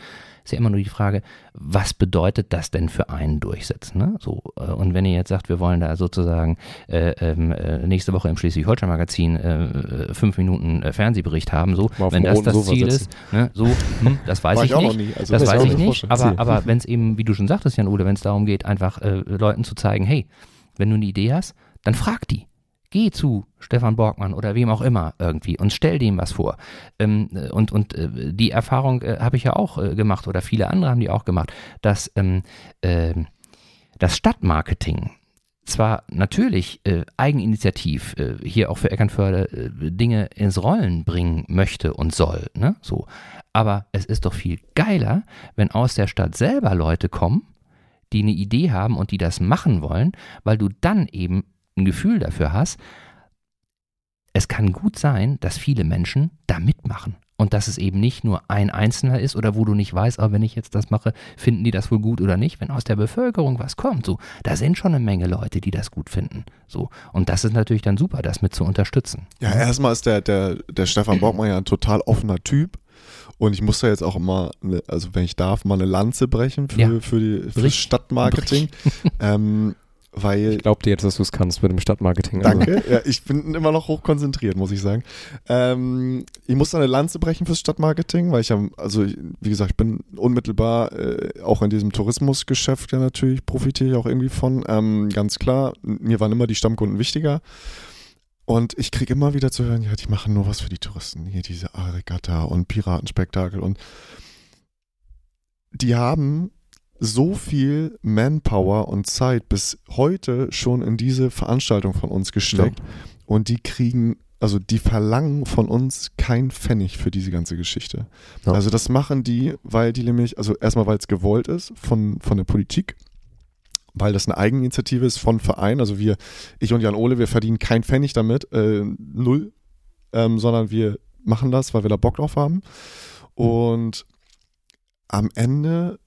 A: ist ja immer nur die Frage, was bedeutet das denn für einen durchsetzen? Ne? So, äh, und wenn ihr jetzt sagt, wir wollen da sozusagen äh, ähm, äh, nächste Woche im Schleswig-Holstein-Magazin äh, fünf Minuten äh, Fernsehbericht haben, so, wenn das das Sofa Ziel ist, ne, so, hm, das weiß ich nicht. Also das, das weiß ich nicht, aber, aber wenn es eben, wie du schon sagtest, Jan-Ole, wenn es darum geht, einfach äh, Leuten zu zeigen, hey, wenn du eine Idee hast, dann frag die geh zu Stefan Borgmann oder wem auch immer irgendwie und stell dem was vor. Ähm, und und äh, die Erfahrung äh, habe ich ja auch äh, gemacht oder viele andere haben die auch gemacht, dass ähm, ähm das Stadtmarketing zwar natürlich äh, eigeninitiativ äh, hier auch für Eckernförde äh, Dinge ins Rollen bringen möchte und soll, ne? So. Aber es ist doch viel geiler, wenn aus der Stadt selber Leute kommen, die eine Idee haben und die das machen wollen, weil du dann eben ein Gefühl dafür hast, es kann gut sein, dass viele Menschen da mitmachen. Und dass es eben nicht nur ein Einzelner ist oder wo du nicht weißt, aber wenn ich jetzt das mache, finden die das wohl gut oder nicht. Wenn aus der Bevölkerung was kommt, so, da sind schon eine Menge Leute, die das gut finden. So. Und das ist natürlich dann super, das mit zu unterstützen.
C: Ja, erstmal ist der, der, der Stefan Borgmann ja ein total offener Typ. Und ich muss da jetzt auch immer, also wenn ich darf, mal eine Lanze brechen für, ja. für, die, für das Stadtmarketing. ähm, weil
B: ich glaube dir jetzt, dass du es kannst mit dem Stadtmarketing.
C: Also. Danke. Also. Ja, ich bin immer noch hochkonzentriert, muss ich sagen. Ähm, ich muss eine Lanze brechen fürs Stadtmarketing, weil ich ja, also wie gesagt, ich bin unmittelbar äh, auch in diesem Tourismusgeschäft ja natürlich profitiere ich auch irgendwie von. Ähm, ganz klar, mir waren immer die Stammkunden wichtiger. Und ich kriege immer wieder zu hören, ja, die machen nur was für die Touristen. Hier diese Regatta und Piratenspektakel und die haben so viel Manpower und Zeit bis heute schon in diese Veranstaltung von uns gesteckt ja. und die kriegen, also die verlangen von uns kein Pfennig für diese ganze Geschichte. Ja. Also das machen die, weil die nämlich, also erstmal weil es gewollt ist von, von der Politik, weil das eine Eigeninitiative ist von Verein, also wir, ich und Jan Ole, wir verdienen kein Pfennig damit, äh, null, ähm, sondern wir machen das, weil wir da Bock drauf haben und am Ende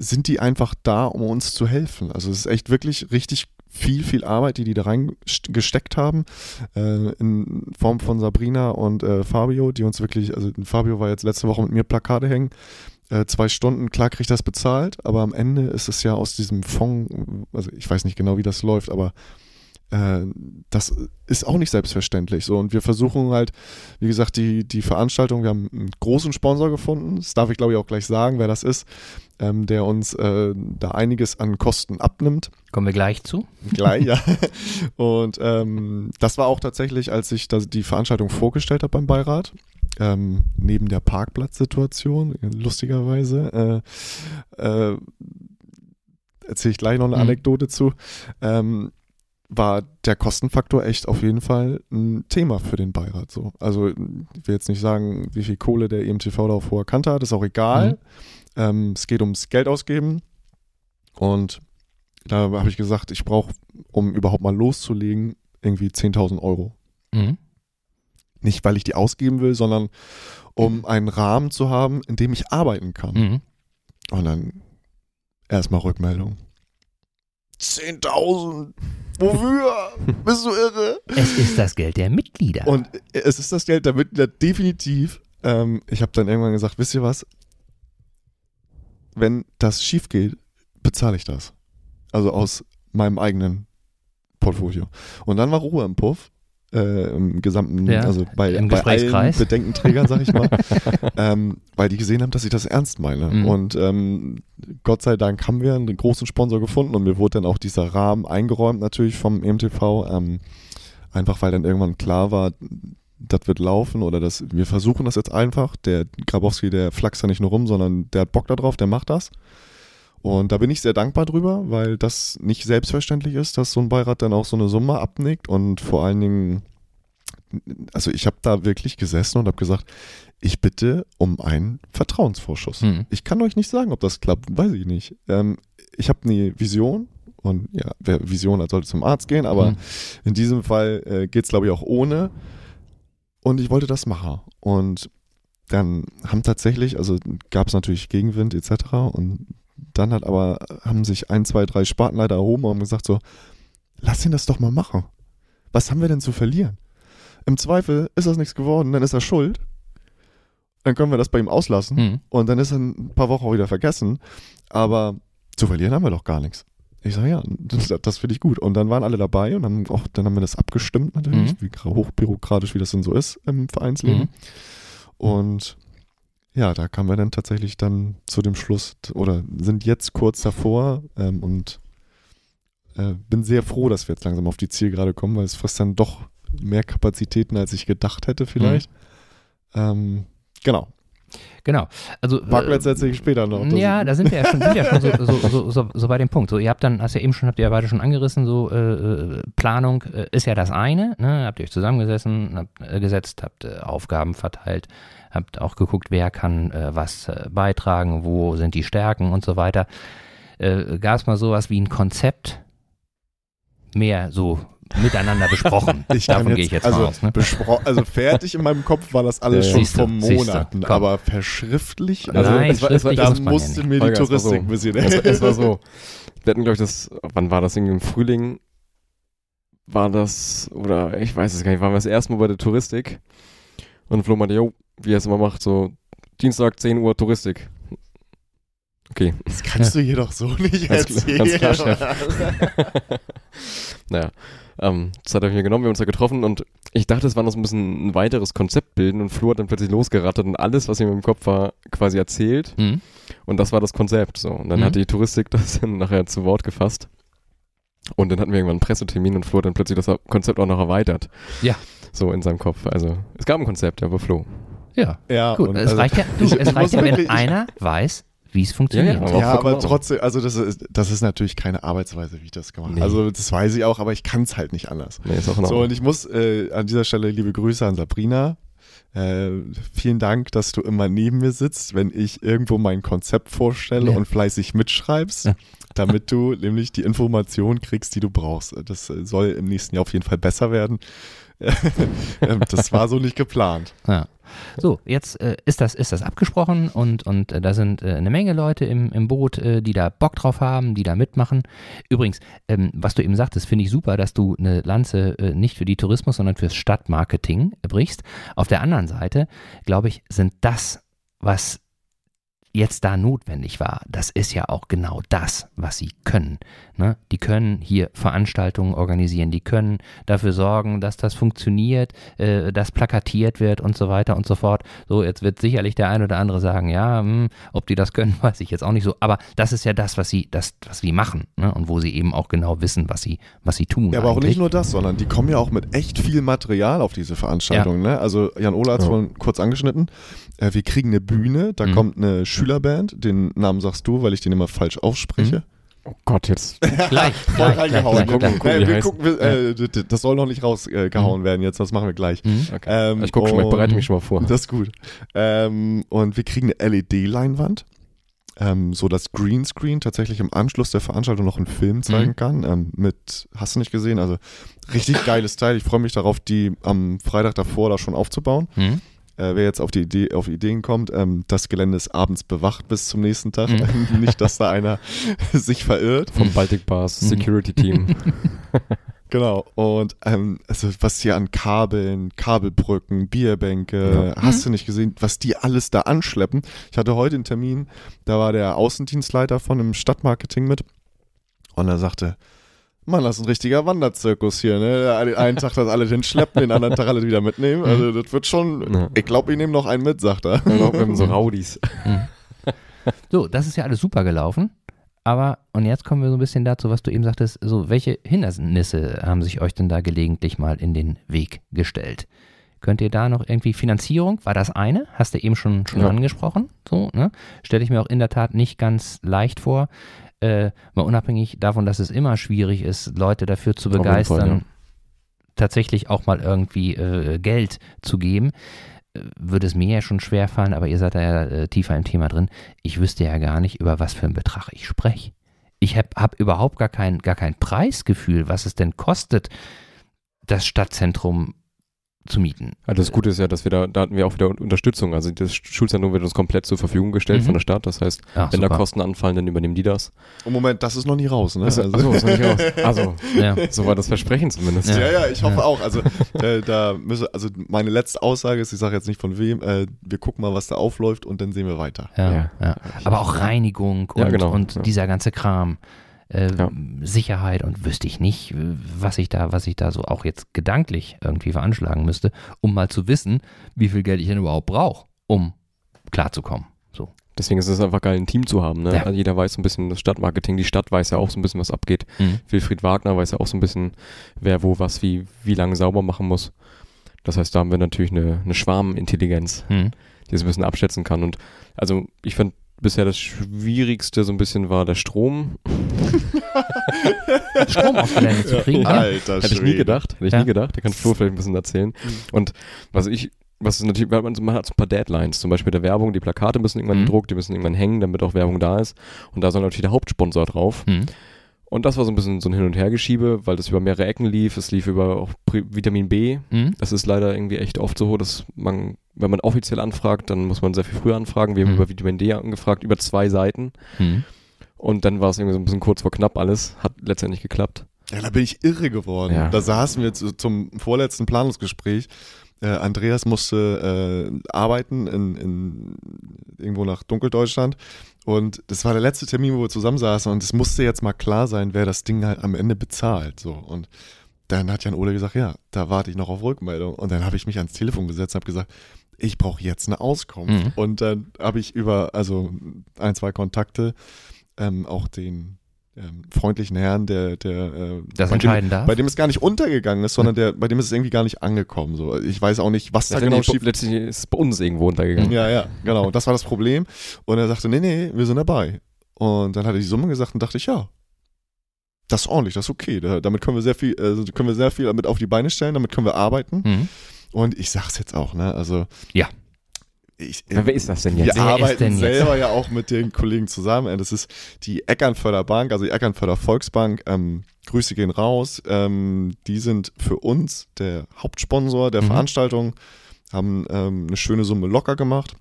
C: sind die einfach da, um uns zu helfen. Also es ist echt wirklich richtig viel, viel Arbeit, die die da reingesteckt haben, äh, in Form von Sabrina und äh, Fabio, die uns wirklich, also Fabio war jetzt letzte Woche mit mir Plakate hängen, äh, zwei Stunden, klar kriege ich das bezahlt, aber am Ende ist es ja aus diesem Fonds, also ich weiß nicht genau, wie das läuft, aber äh, das ist auch nicht selbstverständlich. So, und wir versuchen halt, wie gesagt, die, die Veranstaltung, wir haben einen großen Sponsor gefunden, das darf ich glaube ich auch gleich sagen, wer das ist, ähm, der uns äh, da einiges an Kosten abnimmt.
A: Kommen wir gleich zu?
C: Gleich, ja. Und ähm, das war auch tatsächlich, als ich das, die Veranstaltung vorgestellt habe beim Beirat, ähm, neben der Parkplatzsituation, lustigerweise, äh, äh, erzähle ich gleich noch eine mhm. Anekdote zu. Ähm, war der Kostenfaktor echt auf jeden Fall ein Thema für den Beirat. So. Also ich will jetzt nicht sagen, wie viel Kohle der EMTV da auf hoher Kante hat, ist auch egal.
A: Mhm.
C: Ähm, es geht ums Geld ausgeben und da habe ich gesagt, ich brauche, um überhaupt mal loszulegen, irgendwie 10.000 Euro.
A: Mhm.
C: Nicht, weil ich die ausgeben will, sondern um einen Rahmen zu haben, in dem ich arbeiten kann.
A: Mhm.
C: Und dann erstmal Rückmeldung. 10.000? Wofür? Bist du irre?
A: Es ist das Geld der Mitglieder.
C: Und es ist das Geld der Mitglieder definitiv. Ähm, ich habe dann irgendwann gesagt, wisst ihr was? Wenn das schief geht, bezahle ich das. Also aus meinem eigenen Portfolio. Und dann war Ruhe im Puff. Äh, Im gesamten,
A: Ja,
C: also bei, bei allen. Bedenkenträgern, sag ich mal. ähm, weil die gesehen haben, dass ich das ernst meine.
A: Mhm.
C: Und ähm, Gott sei Dank haben wir einen großen Sponsor gefunden und mir wurde dann auch dieser Rahmen eingeräumt natürlich vom EMTV. Ähm, einfach weil dann irgendwann klar war, das wird laufen oder das, wir versuchen das jetzt einfach. Der Grabowski, der flaxt da nicht nur rum, sondern der hat Bock da drauf, der macht das. Und da bin ich sehr dankbar drüber, weil das nicht selbstverständlich ist, dass so ein Beirat dann auch so eine Summe abnickt und vor allen Dingen, also ich habe da wirklich gesessen und habe gesagt, ich bitte um einen Vertrauensvorschuss.
A: Mhm.
C: Ich kann euch nicht sagen, ob das klappt, weiß ich nicht. Ähm, ich habe eine Vision und ja, wer Vision hat, sollte zum Arzt gehen, aber
A: Mhm.
C: in diesem Fall äh, geht es, glaube ich, auch ohne. Und ich wollte das machen. Und dann haben tatsächlich, also gab es natürlich Gegenwind etc. Und dann hat aber, haben sich ein, zwei, drei Spartenleiter erhoben und gesagt so, lass ihn das doch mal machen. Was haben wir denn zu verlieren? Im Zweifel ist das nichts geworden, dann ist er schuld. Dann können wir das bei ihm auslassen.
A: Mhm.
C: Und dann ist er ein paar Wochen auch wieder vergessen. Aber zu verlieren haben wir doch gar nichts. Ich sage, ja, das, das finde ich gut. Und dann waren alle dabei und dann, auch, dann haben wir das abgestimmt natürlich,
A: Mhm.
C: wie hochbürokratisch, wie das denn so ist im Vereinsleben.
A: Mhm.
C: Und ja, da kamen wir dann tatsächlich dann zu dem Schluss oder sind jetzt kurz davor ähm, und äh, bin sehr froh, dass wir jetzt langsam auf die Zielgerade kommen, weil es frisst dann doch mehr Kapazitäten, als ich gedacht hätte vielleicht. Ähm, genau.
A: Genau. Also,
C: Parkplatz
A: äh,
C: erzähle ich später noch. Das-
A: Ja, da sind wir ja schon, sind ja schon so, so, so, so, so bei dem Punkt. So, ihr habt dann, hast ja eben schon, habt ihr ja beide schon angerissen, so äh, äh, Planung äh, ist ja das eine, ne? Habt ihr euch zusammengesessen, habt äh, gesetzt, habt äh, Aufgaben verteilt, habt auch geguckt, wer kann äh, was äh, beitragen, wo sind die Stärken und so weiter. Äh, Gab es mal sowas wie ein Konzept? Mehr so miteinander besprochen.
C: Ich
A: Davon gehe ich jetzt
C: also,
A: mal aus. Ne?
C: bespro- also fertig in meinem Kopf war das alles
B: Ja,
C: schon
A: siehste,
C: vor Monaten, aber verschriftlich,
B: Also,
A: Nein,
B: es war- es war-
C: da
A: ja
C: musste mir die
B: Holger, war
C: Touristik
B: so.
C: ein bisschen
B: Es, es war so. Wir hatten, glaube ich, das, wann war das? Irgendwie im Frühling war das, oder ich weiß es gar nicht, waren wir das erste Mal bei der Touristik und Flo meinte, jo, wie er es immer macht, so Dienstag 10 Uhr Touristik. Okay,
C: Das kannst du jedoch so nicht
B: Ganz klar-
C: erzählen.
B: ganz klar, naja, ähm, das hat er mir genommen, wir haben uns da getroffen und ich dachte, es war noch so ein bisschen ein weiteres Konzept bilden und Flo hat dann plötzlich losgerattert und alles, was ihm im Kopf war, quasi erzählt
A: Hm?
B: und das war das Konzept. So. Und dann
A: Mhm.
B: hat die Touristik das dann nachher zu Wort gefasst. Und dann hatten wir irgendwann einen Pressetermin und Flo hat dann plötzlich das Konzept auch noch erweitert.
A: Ja.
B: So in seinem Kopf. Also es gab ein Konzept, aber Flo.
A: Ja,
C: Ja,
A: gut. Es
C: also-
A: reicht ja, du,
C: ich-
A: es
C: ich
A: reicht ja wenn einer weiß, wie es funktioniert.
B: Ja, ja,
C: Ja, aber trotzdem, also das ist, das ist natürlich keine Arbeitsweise, wie ich das gemacht habe.
B: Nee.
C: Also das weiß ich auch, aber ich kann es halt nicht anders.
B: Nee, ist auch in
C: So,
B: Ordnung.
C: und ich muss äh, an dieser Stelle liebe Grüße an Sabrina. Äh, vielen Dank, dass du immer neben mir sitzt, wenn ich irgendwo mein Konzept vorstelle
A: Ja.
C: und fleißig mitschreibst, damit du nämlich die Informationen kriegst, die du brauchst. Das soll im nächsten Jahr auf jeden Fall besser werden. Ähm, das war so nicht geplant.
A: Ja. So, jetzt äh, ist, das, ist das abgesprochen und, und äh, da sind äh, eine Menge Leute im, im Boot, äh, die da Bock drauf haben, die da mitmachen. Übrigens, ähm, was du eben sagtest, finde ich super, dass du eine Lanze äh, nicht für die Tourismus, sondern fürs Stadtmarketing brichst. Auf der anderen Seite, glaube ich, sind das, was jetzt da notwendig war, das ist ja auch genau das, was sie können. Ne? Die können hier Veranstaltungen organisieren, die können dafür sorgen, dass das funktioniert, äh, dass plakatiert wird und so weiter und so fort. So, jetzt wird sicherlich der ein oder andere sagen, ja, hm, ob die das können, weiß ich jetzt auch nicht so. Aber das ist ja das, was sie, das, was sie machen ne? und wo sie eben auch genau wissen, was sie, was sie tun.
C: Ja, aber auch
A: eigentlich.
C: nicht nur das, sondern die kommen ja auch mit echt viel Material auf diese Veranstaltung. Ne? Also Jan Ola hat es
B: Ja.
C: vorhin kurz angeschnitten. Äh, wir kriegen eine Bühne, da
A: Mhm.
C: kommt eine Schülerband, den Namen sagst du, weil ich den immer falsch ausspreche.
B: Oh Gott, jetzt.
A: Gleich,
C: Voll
A: gleich,
C: reingehauen.
A: gleich, gleich,
C: wir gucken, wir, äh, das soll noch nicht rausgehauen werden jetzt, das machen wir gleich.
A: Mhm.
B: Okay.
C: Ähm,
B: ich gucke schon mal, ich bereite mich schon mal vor.
C: Das ist gut. Ähm, und wir kriegen eine LED-Leinwand, ähm, so dass Greenscreen tatsächlich im Anschluss der Veranstaltung noch einen Film zeigen
A: Mhm.
C: kann. Ähm, mit, hast du nicht gesehen? Also richtig geiles Teil. Ich freue mich darauf, die am Freitag davor da schon aufzubauen.
A: Mhm.
C: Äh, wer jetzt auf die Idee, auf Ideen kommt, ähm, das Gelände ist abends bewacht bis zum nächsten Tag.
A: Mhm.
C: nicht, dass da einer sich verirrt.
B: Vom Baltic Bars
A: Mhm.
B: Security Team.
C: Genau. Und ähm, also was hier an Kabeln, Kabelbrücken, Bierbänke,
A: Ja.
C: hast du nicht gesehen, was die alles da anschleppen. Ich hatte heute einen Termin, da war der Außendienstleiter von einem Stadtmarketing mit und er sagte, Mann, das ist ein richtiger Wanderzirkus hier, ne? Den einen Tag das alle hinschleppen, den anderen Tag alle wieder mitnehmen. Also das wird schon,
B: Ja.
C: ich glaube, ich nehme noch einen mit, sagt er.
B: Wir haben so Raudis.
A: So, das ist ja alles super gelaufen. Aber, und jetzt kommen wir so ein bisschen dazu, was du eben sagtest, so, welche Hindernisse haben sich euch denn da gelegentlich mal in den Weg gestellt? Könnt ihr da noch irgendwie Finanzierung? War das eine? Hast du eben schon, schon
B: Ja.
A: angesprochen? So, ne? Stelle ich mir auch in der Tat nicht ganz leicht vor. Äh, mal unabhängig davon, dass es immer schwierig ist, Leute dafür zu
B: jeden Fall,
A: begeistern,
B: ja.
A: tatsächlich auch mal irgendwie äh, Geld zu geben, äh, würde es mir ja schon schwer fallen, aber ihr seid da ja äh, tiefer im Thema drin. Ich wüsste ja gar nicht, über was für einen Betrag ich spreche. Ich habe hab überhaupt gar kein, gar kein Preisgefühl, was es denn kostet, das Stadtzentrum zu mieten.
B: Also das Gute ist ja, dass wir da, da hatten wir auch wieder Unterstützung. Also das Schulzentrum wird uns komplett zur Verfügung gestellt
A: Mhm.
B: von der Stadt. Das heißt,
A: Ach,
B: wenn da
A: super.
B: Kosten anfallen, dann übernehmen die das.
C: Und Moment, das ist noch nie raus, ne?
B: Also, achso, ist noch nicht raus. Also,
A: Ja.
B: so war das Versprechen zumindest.
C: Ja, ja, ich hoffe
A: Ja.
C: auch. Also, äh, da müsse, also meine letzte Aussage ist, ich sage jetzt nicht von wem, äh, wir gucken mal, was da aufläuft und dann sehen wir weiter.
A: Ja,
B: Ja.
A: ja. Aber auch Reinigung und,
B: Ja, genau,
A: und
B: ja.
A: dieser ganze Kram. Äh,
B: Ja.
A: Sicherheit und wüsste ich nicht, was ich da, was ich da so auch jetzt gedanklich irgendwie veranschlagen müsste, um mal zu wissen, wie viel Geld ich denn überhaupt brauche, um klarzukommen. So.
B: Deswegen ist es einfach geil, ein Team zu haben. Ne?
A: Ja.
B: Also jeder weiß so ein bisschen das Stadtmarketing. Die Stadt weiß ja auch so ein bisschen, was abgeht.
A: Mhm.
B: Wilfried Wagner weiß ja auch so ein bisschen, wer wo was wie, wie lange sauber machen muss. Das heißt, da haben wir natürlich eine, eine Schwarmintelligenz,
A: Mhm.
B: die es ein bisschen abschätzen kann. Und also ich fand bisher das Schwierigste so ein bisschen war der Strom.
A: Strom aufs Gelände zu kriegen. Ja.
C: Alter
B: Hätte ich nie gedacht. Hätte ich
A: Ja.
B: nie gedacht. Da kann Flo vielleicht ein bisschen erzählen. Und was ich, was ist natürlich, weil man, hat so ein paar Deadlines, zum Beispiel der Werbung, die Plakate müssen irgendwann
A: Mhm.
B: gedruckt, die müssen irgendwann hängen, damit auch Werbung da ist. Und da soll natürlich der Hauptsponsor drauf.
A: Mhm.
B: Und das war so ein bisschen so ein Hin- und Hergeschiebe, weil das über mehrere Ecken lief. Es lief über auch Pri- Vitamin B.
A: Mhm.
B: Das ist leider irgendwie echt oft so, dass man, wenn man offiziell anfragt, dann muss man sehr viel früher anfragen. Wir haben
A: Mhm.
B: über Vitamin D angefragt, über zwei Seiten.
A: Mhm.
B: Und dann war es irgendwie so ein bisschen kurz vor knapp alles. Hat letztendlich geklappt.
C: Ja, da bin ich irre geworden.
B: Ja.
C: Da saßen wir zu, zum vorletzten Planungsgespräch. Äh, Andreas musste äh, arbeiten in, in irgendwo nach Dunkeldeutschland. Und das war der letzte Termin, wo wir zusammensaßen. Und es musste jetzt mal klar sein, wer das Ding halt am Ende bezahlt. So. Und dann hat Jan Ole gesagt, ja, da warte ich noch auf Rückmeldung. Und dann habe ich mich ans Telefon gesetzt und habe gesagt, ich brauche jetzt eine Auskunft.
A: Mhm.
C: Und dann habe ich über, also ein, zwei Kontakte, ähm, auch den ähm, freundlichen Herrn, der, der äh,
A: Das
C: bei dem,
A: entscheiden darf.
C: bei dem es gar nicht untergegangen ist, sondern der, bei dem ist es irgendwie gar nicht angekommen. So. Ich weiß auch nicht, was da genau schief
B: letztlich ist es bei uns irgendwo untergegangen.
C: Ja, ja, genau. Das war das Problem. Und er sagte, nee, nee, wir sind dabei. Und dann hat er die Summe gesagt und dachte ich, ja, das ist ordentlich, das ist okay. Da, damit können wir sehr viel, also können wir sehr viel damit auf die Beine stellen, damit können wir arbeiten.
A: Mhm.
C: Und ich sag's jetzt auch, ne? Also
A: Ja.
C: Ich,
B: Ja, wer ist das denn
C: wir
B: jetzt?
A: Wer ist
C: arbeiten
A: denn jetzt?
C: selber ja auch mit den Kollegen zusammen. Das ist die Eckernförder Bank, also die Eckernförder Volksbank. Ähm, Grüße gehen raus. Ähm, die sind für uns der Hauptsponsor der
A: Mhm.
C: Veranstaltung, haben ähm, eine schöne Summe locker gemacht,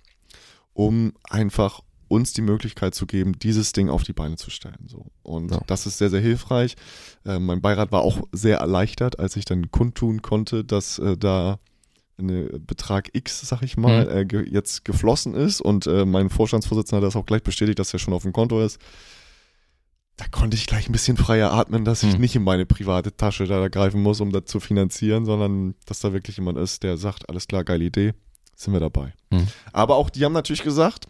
C: um einfach uns die Möglichkeit zu geben, dieses Ding auf die Beine zu stellen. So. Und
B: Ja.
C: das ist sehr, sehr hilfreich. Äh, mein Beirat war auch sehr erleichtert, als ich dann kundtun konnte, dass äh, da eine Betrag X, sag ich mal,
A: Mhm.
C: äh, ge jetzt geflossen ist und äh, mein Vorstandsvorsitzender hat das auch gleich bestätigt, dass er schon auf dem Konto ist. Da konnte ich gleich ein bisschen freier atmen, dass ich
A: Mhm.
C: nicht in meine private Tasche da greifen muss, um das zu finanzieren, sondern dass da wirklich jemand ist, der sagt, alles klar, geile Idee, sind wir dabei.
A: Mhm.
C: Aber auch die haben natürlich gesagt,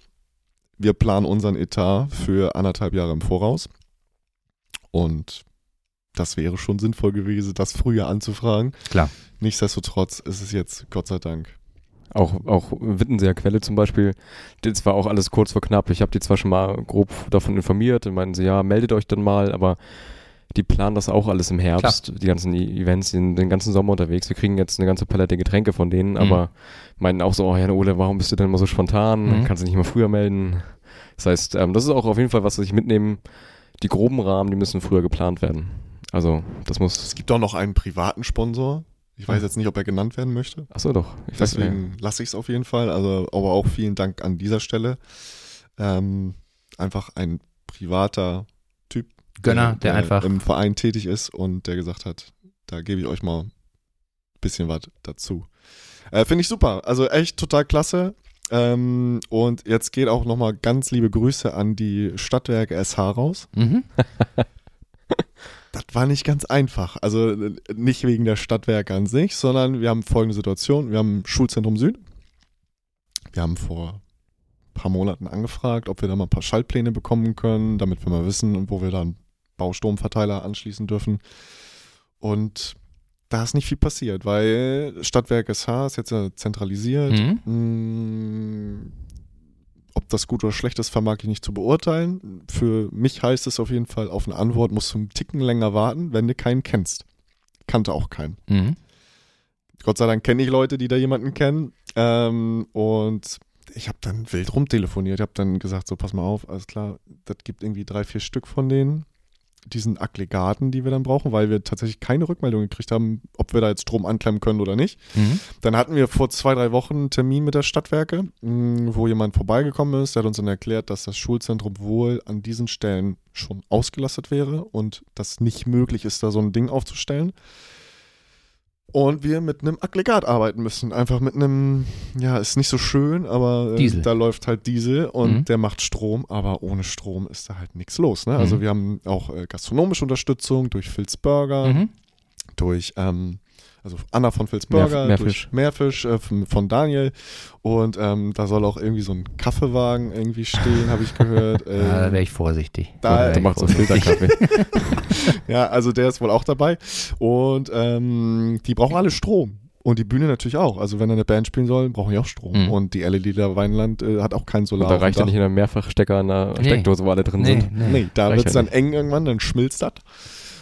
C: wir planen unseren Etat für anderthalb Jahre im Voraus. Und das wäre schon sinnvoll gewesen, das früher anzufragen.
A: Klar.
C: Nichtsdestotrotz ist es jetzt, Gott sei Dank,
B: Auch, auch Wittenseer Quelle zum Beispiel, das war auch alles kurz vor knapp. Ich habe die zwar schon mal grob davon informiert und meinten sie, ja, meldet euch dann mal, aber die planen das auch alles im Herbst, Klar. die ganzen Events, sind den ganzen Sommer unterwegs. Wir kriegen jetzt eine ganze Palette Getränke von denen, mhm. aber meinten auch so, oh Jan Ole, warum bist du denn immer so spontan? Mhm. Kannst du nicht mal früher melden? Das heißt, ähm, das ist auch auf jeden Fall was, was ich mitnehme. Die groben Rahmen, die müssen früher geplant werden. Also, das muss.
C: Es gibt auch noch einen privaten Sponsor. Ich weiß jetzt nicht, ob er genannt werden möchte.
B: Achso, doch.
C: Ich Deswegen lasse ich es auf jeden Fall. Also, aber auch vielen Dank an dieser Stelle. Ähm, einfach ein privater Typ.
A: Gönner, der, der, einfach
C: im Verein tätig ist und der gesagt hat, da gebe ich euch mal ein bisschen was dazu. Äh, Finde ich super. Also echt total klasse. Ähm, und jetzt geht auch nochmal ganz liebe Grüße an die Stadtwerke SH raus. Mhm. das war nicht ganz einfach. Also nicht wegen der Stadtwerke an sich, sondern wir haben folgende Situation. Wir haben Schulzentrum Süd. Wir haben vor ein paar Monaten angefragt, ob wir da mal ein paar Schaltpläne bekommen können, damit wir mal wissen, wo wir dann Baustromverteiler anschließen dürfen. Und da ist nicht viel passiert, weil Stadtwerk SH ist jetzt zentralisiert. Mhm. Hm, ob das gut oder schlecht ist, vermag ich nicht zu beurteilen. Für mich heißt es auf jeden Fall, auf eine Antwort musst du einen Ticken länger warten, wenn du keinen kennst. Kannte auch keinen. Mhm. Gott sei Dank kenne ich Leute, die da jemanden kennen. Ähm, und ich habe dann wild rumtelefoniert. Ich habe dann gesagt, so pass mal auf, alles klar, das gibt irgendwie drei, vier Stück von denen diesen Aggregaten, die wir dann brauchen, weil wir tatsächlich keine Rückmeldung gekriegt haben, ob wir da jetzt Strom anklemmen können oder nicht. Mhm. Dann hatten wir vor zwei, drei Wochen einen Termin mit der Stadtwerke, mm, wo jemand vorbeigekommen ist. Der hat uns dann erklärt, dass das Schulzentrum wohl an diesen Stellen schon ausgelastet wäre und das nicht möglich ist, da so ein Ding aufzustellen und wir mit einem Aggregat arbeiten müssen. Einfach mit einem, ja, ist nicht so schön, aber äh, da läuft halt Diesel und mhm. der macht Strom, aber ohne Strom ist da halt nichts los. Ne? Also mhm. wir haben auch äh, gastronomische Unterstützung durch Phil's Burger, mhm. durch ähm, also Anna von Filzburger, Mehr, Meerfisch, Meerfisch äh, von Daniel. Und ähm, da soll auch irgendwie so ein Kaffeewagen irgendwie stehen, habe ich gehört.
A: Ähm, ja, da wäre ich vorsichtig.
C: Da, da macht so Filterkaffee. ja, also der ist wohl auch dabei. Und ähm, die brauchen alle Strom. Und die Bühne natürlich auch. Also wenn er eine Band spielen soll, brauchen die auch Strom. Mhm. Und die LED da Weinland äh, hat auch keinen Solar.
B: Und da reicht ja nicht in einem Mehrfachstecker in der nee. Steckdose, wo alle drin nee, sind.
C: Nee, nee da wird es dann eng irgendwann, dann schmilzt das.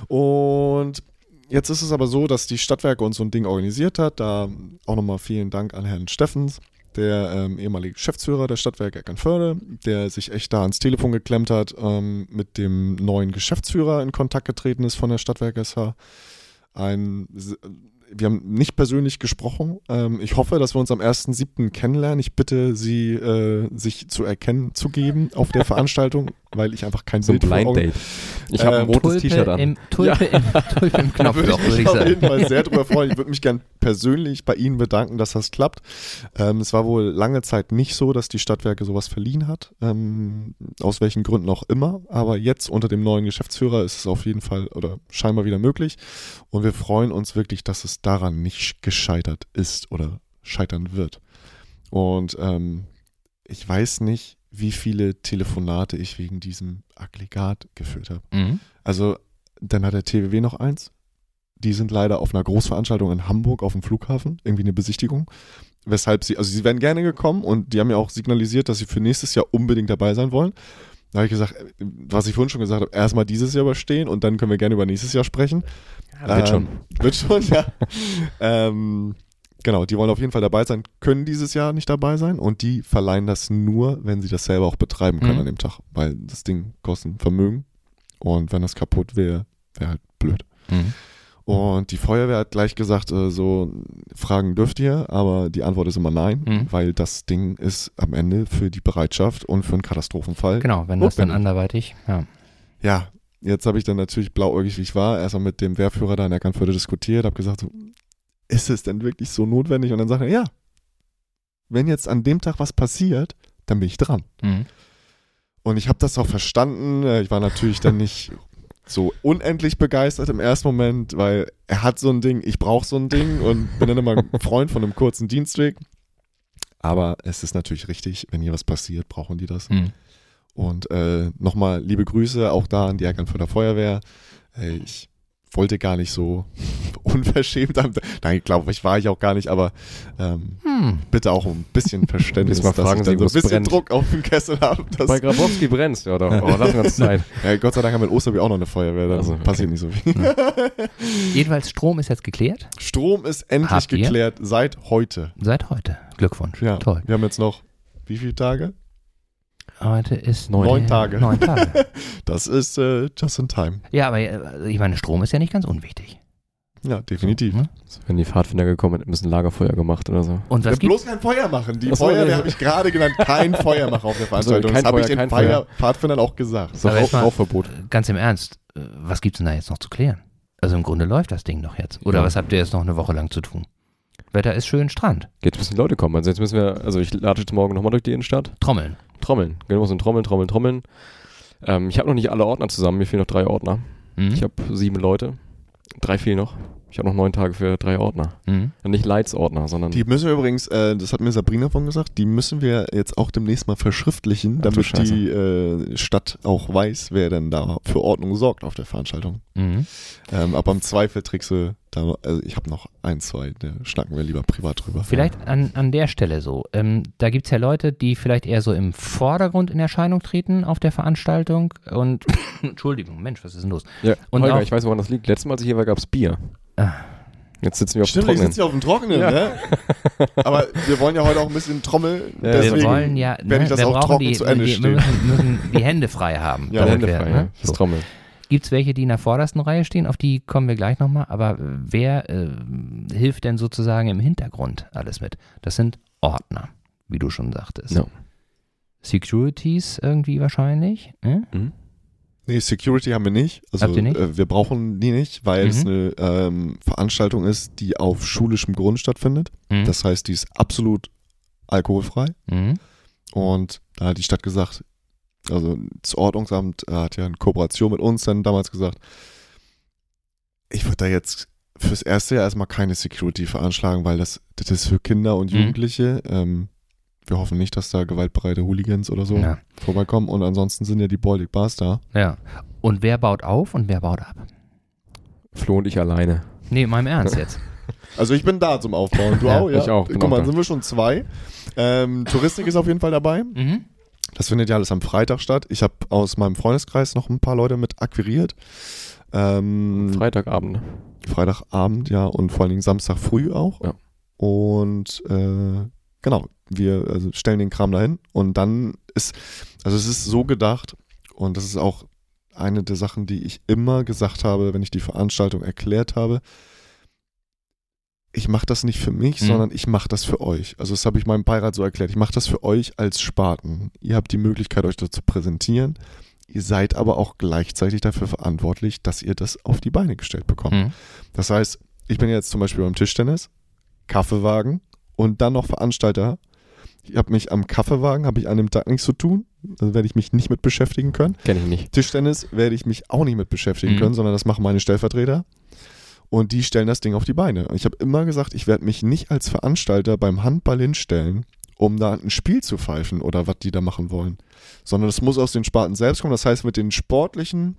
C: Und Jetzt ist es aber so, dass die Stadtwerke uns so ein Ding organisiert hat. Da auch nochmal vielen Dank an Herrn Steffens, der ähm, ehemalige Geschäftsführer der Stadtwerke Eckernförde, der sich echt da ans Telefon geklemmt hat, ähm, mit dem neuen Geschäftsführer in Kontakt getreten ist von der Stadtwerke SH. Ein wir haben nicht persönlich gesprochen. Ähm, ich hoffe, dass wir uns am 1.7. kennenlernen. Ich bitte Sie, äh, sich zu erkennen zu geben auf der Veranstaltung, weil ich einfach kein
B: so Bild Blind Date. Ich habe ein ähm, rotes T-Shirt an. Im, Tulpe,
A: ja. im, Tulpe im Knopfloch,
C: würde ich, ich auf jeden Fall sehr darüber freuen. Ich würde mich gern persönlich bei Ihnen bedanken, dass das klappt. Ähm, es war wohl lange Zeit nicht so, dass die Stadtwerke sowas verliehen hat. Ähm, aus welchen Gründen auch immer. Aber jetzt unter dem neuen Geschäftsführer ist es auf jeden Fall oder scheinbar wieder möglich. Und wir freuen uns wirklich, dass es daran nicht gescheitert ist oder scheitern wird. Und ähm, ich weiß nicht, wie viele Telefonate ich wegen diesem Aggregat geführt habe. Mhm. Also, dann hat der TWW noch eins. Die sind leider auf einer Großveranstaltung in Hamburg auf dem Flughafen, irgendwie eine Besichtigung. Weshalb sie, also sie wären gerne gekommen und die haben ja auch signalisiert, dass sie für nächstes Jahr unbedingt dabei sein wollen. Da habe ich gesagt, was ich vorhin schon gesagt habe, erstmal dieses Jahr überstehen und dann können wir gerne über nächstes Jahr sprechen.
B: Ja, wird ähm, schon.
C: Wird schon, ja. ähm, genau, die wollen auf jeden Fall dabei sein, können dieses Jahr nicht dabei sein und die verleihen das nur, wenn sie das selber auch betreiben können mhm. an dem Tag, weil das Ding kostet ein Vermögen und wenn das kaputt wäre, wäre halt blöd. Mhm. Und die Feuerwehr hat gleich gesagt, äh, so Fragen dürft ihr, aber die Antwort ist immer nein, mhm. weil das Ding ist am Ende für die Bereitschaft und für einen Katastrophenfall.
A: Genau, wenn das dann anderweitig, ja.
C: Ja, jetzt habe ich dann natürlich blauäugig, wie ich war, erstmal mit dem Wehrführer da in der Kampfhürde diskutiert, habe gesagt, so, ist es denn wirklich so notwendig? Und dann sagt er, ja, wenn jetzt an dem Tag was passiert, dann bin ich dran. Mhm. Und ich habe das auch verstanden. Äh, ich war natürlich dann nicht so unendlich begeistert im ersten Moment, weil er hat so ein Ding, ich brauche so ein Ding und bin dann immer ein Freund von einem kurzen Dienstweg. Aber es ist natürlich richtig, wenn hier was passiert, brauchen die das. Mhm. Und äh, nochmal liebe Grüße auch da an die Eckernförder Feuerwehr. Hey, ich wollte gar nicht so unverschämt. Nein, glaube ich, war ich auch gar nicht, aber ähm,
A: Hm.
C: bitte auch um ein bisschen Verständnis,
B: mal
C: dass
B: fragen
C: ich dann
B: Sie,
C: so ein bisschen
B: brennt.
C: Druck auf dem Kessel habe. dass-
B: Bei Grabowski brennt ja, oder? Oh, lassen wir uns Zeit.
C: Ja, Gott sei Dank haben wir in Osterby auch noch eine Feuerwehr,
B: Also, okay.
C: passiert nicht so viel.
A: Jedenfalls, Strom ist jetzt geklärt.
C: Strom ist endlich geklärt seit heute.
A: Seit heute. Glückwunsch.
C: Ja,
A: Toll.
C: wir haben jetzt noch wie viele Tage?
A: Heute ist
B: Neun.
C: Neun Tage.
A: Neun Tage.
C: Das ist äh, just in time.
A: ja, aber äh, ich meine, Strom ist ja nicht ganz unwichtig.
C: Ja, definitiv.
A: Ne?
B: Wenn die Pfadfinder gekommen sind, müssen Lagerfeuer gemacht oder so.
A: Und
C: Wir
A: was gibt
C: bloß kein Feuer machen. Die
B: so,
C: Feuerwehr habe ich gerade genannt. Kein Feuermacher auf der Veranstaltung.
B: kein
C: das habe ich
B: Feuer,
C: den
B: Feuer.
C: Pfadfindern auch gesagt.
B: Das ist doch
A: Aber
B: Rauch, Rauchverbot.
A: ganz im Ernst, äh, was gibt's denn da jetzt noch zu klären? Also im Grunde läuft das Ding doch jetzt. Oder
B: Ja.
A: was habt ihr jetzt noch eine Woche lang zu tun? Wetter ist schön, Strand.
B: Jetzt müssen die Leute kommen. Also jetzt müssen wir, also ich lade jetzt morgen nochmal durch die Innenstadt.
A: Trommeln.
B: Trommeln. Wir so Trommeln, Trommeln, Trommeln. Ähm, ich habe noch nicht alle Ordner zusammen. Mir fehlen noch drei Ordner.
A: Mhm.
B: Ich habe sieben Leute. Drei fehlen noch. Ich habe noch neun Tage für drei Ordner.
A: Mhm.
B: Nicht Leitsordner, sondern
C: Die müssen wir übrigens, äh, das hat mir Sabrina von gesagt, die müssen wir jetzt auch demnächst mal verschriftlichen,
B: Ach
C: damit die äh, Stadt auch weiß, wer denn da für Ordnung sorgt auf der Veranstaltung.
A: Mhm.
C: Ähm, aber im Zweifel trägst du da, also ich habe noch ein, zwei, da schnacken wir lieber privat drüber.
A: Vielleicht an, an der Stelle so. Ähm, da gibt es ja Leute, die vielleicht eher so im Vordergrund in Erscheinung treten auf der Veranstaltung. Und Entschuldigung, Mensch, was ist denn los?
B: Ja,
A: Und
B: Holger,
A: auch-
B: ich weiß, woran das liegt. Letztes Mal, als ich hier war, gab es Bier.
A: Ah.
B: Jetzt sitzen wir auf
C: Stimmt,
B: dem
C: ich
B: Trockenen.
C: sitze hier auf dem Trockenen,
B: Ja.
C: ne? Aber wir wollen ja heute auch ein bisschen trommeln.
B: Ja,
A: Wir
C: deswegen
A: wollen ja,
C: werde ich das
A: wir
C: auch trocken
A: die,
C: zu Ende
A: die,
C: stehen.
A: Wir müssen, müssen die Hände frei haben.
C: Ja,
B: Hände
A: wir,
B: frei,
A: ne?
B: ja. Das
A: So.
B: Trommeln.
A: Gibt es welche, die in der vordersten Reihe stehen? Auf die kommen wir gleich nochmal. Aber äh, wer äh, hilft denn sozusagen im Hintergrund alles mit? Das sind Ordner, wie du schon sagtest.
B: Ja.
A: Securities irgendwie wahrscheinlich. Äh?
B: Mhm.
C: Nee, Security haben wir nicht. Also
A: Habt ihr nicht?
C: Äh, wir brauchen die nicht, weil
A: Mhm.
C: es eine ähm, Veranstaltung ist, die auf schulischem Grund stattfindet.
A: Mhm.
C: Das heißt, die ist absolut alkoholfrei.
A: Mhm.
C: Und da hat die Stadt gesagt, also das Ordnungsamt äh, hat ja in Kooperation mit uns dann damals gesagt, ich würde da jetzt fürs erste Jahr erstmal keine Security veranschlagen, weil das, das ist für Kinder und
A: Mhm.
C: Jugendliche. Ähm, wir hoffen nicht, dass da gewaltbereite Hooligans oder so
A: Ja.
C: vorbeikommen. Und ansonsten sind ja die Baltic Bars da.
A: ja. Und wer baut auf und wer baut ab?
B: Flo und ich alleine.
A: Nee, in meinem Ernst jetzt.
C: Also ich bin da zum Aufbauen. Du
A: Ja,
C: auch? Ja,
B: ich auch, bin
C: Guck
B: auch
C: mal,
B: da.
C: dann sind wir schon zwei. Ähm, Touristik ist auf jeden Fall dabei.
A: Mhm.
C: Das findet ja alles am Freitag statt. Ich habe aus meinem Freundeskreis noch ein paar Leute mit akquiriert. Ähm,
B: Freitagabend. ne?
C: Freitagabend, ja, und vor allen Dingen Samstag früh auch.
B: Ja.
C: Und äh, genau, wir also stellen den Kram dahin und dann ist, also es ist so gedacht und das ist auch eine der Sachen, die ich immer gesagt habe, wenn ich die Veranstaltung erklärt habe. Ich mache das nicht für mich,
A: Mhm.
C: sondern ich mache das für euch. Also das habe ich meinem Beirat so erklärt. Ich mache das für euch als Spaten. Ihr habt die Möglichkeit, euch da zu präsentieren. Ihr seid aber auch gleichzeitig dafür verantwortlich, dass ihr das auf die Beine gestellt bekommt.
A: Mhm.
C: Das heißt, ich bin jetzt zum Beispiel beim Tischtennis, Kaffeewagen und dann noch Veranstalter. Ich habe mich am Kaffeewagen, habe ich an dem Tag nichts zu tun. Da werde ich mich nicht mit beschäftigen können.
B: Kenn ich nicht.
C: Tischtennis werde ich mich auch nicht mit beschäftigen
A: Mhm.
C: können, sondern das machen meine Stellvertreter. Und die stellen das Ding auf die Beine. Und ich habe immer gesagt, ich werde mich nicht als Veranstalter beim Handball hinstellen, um da ein Spiel zu pfeifen oder was die da machen wollen. Sondern es muss aus den Sparten selbst kommen. Das heißt, mit den sportlichen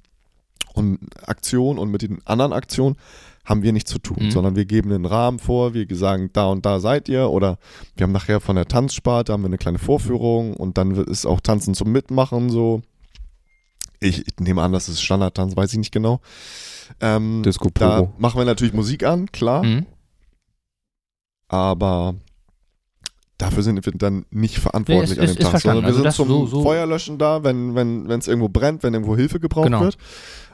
C: und Aktionen und mit den anderen Aktionen haben wir nichts zu tun,
A: Mhm.
C: sondern wir geben einen Rahmen vor, wir sagen, da und da seid ihr oder wir haben nachher von der Tanzsparte haben wir eine kleine Vorführung und dann ist auch Tanzen zum Mitmachen so. Ich, ich nehme an, das ist Standardtanz, weiß ich nicht genau. Ähm,
B: Disco
C: da machen wir natürlich Musik an, klar,
A: Mhm.
C: aber dafür sind wir dann nicht verantwortlich
A: Nee,
C: an
A: ist-
C: dem Tag, sondern wir
A: Also
C: sind zum
A: so- so-
C: Feuerlöschen da, wenn wenn wenn es irgendwo brennt, wenn irgendwo Hilfe gebraucht
A: Genau.
C: wird.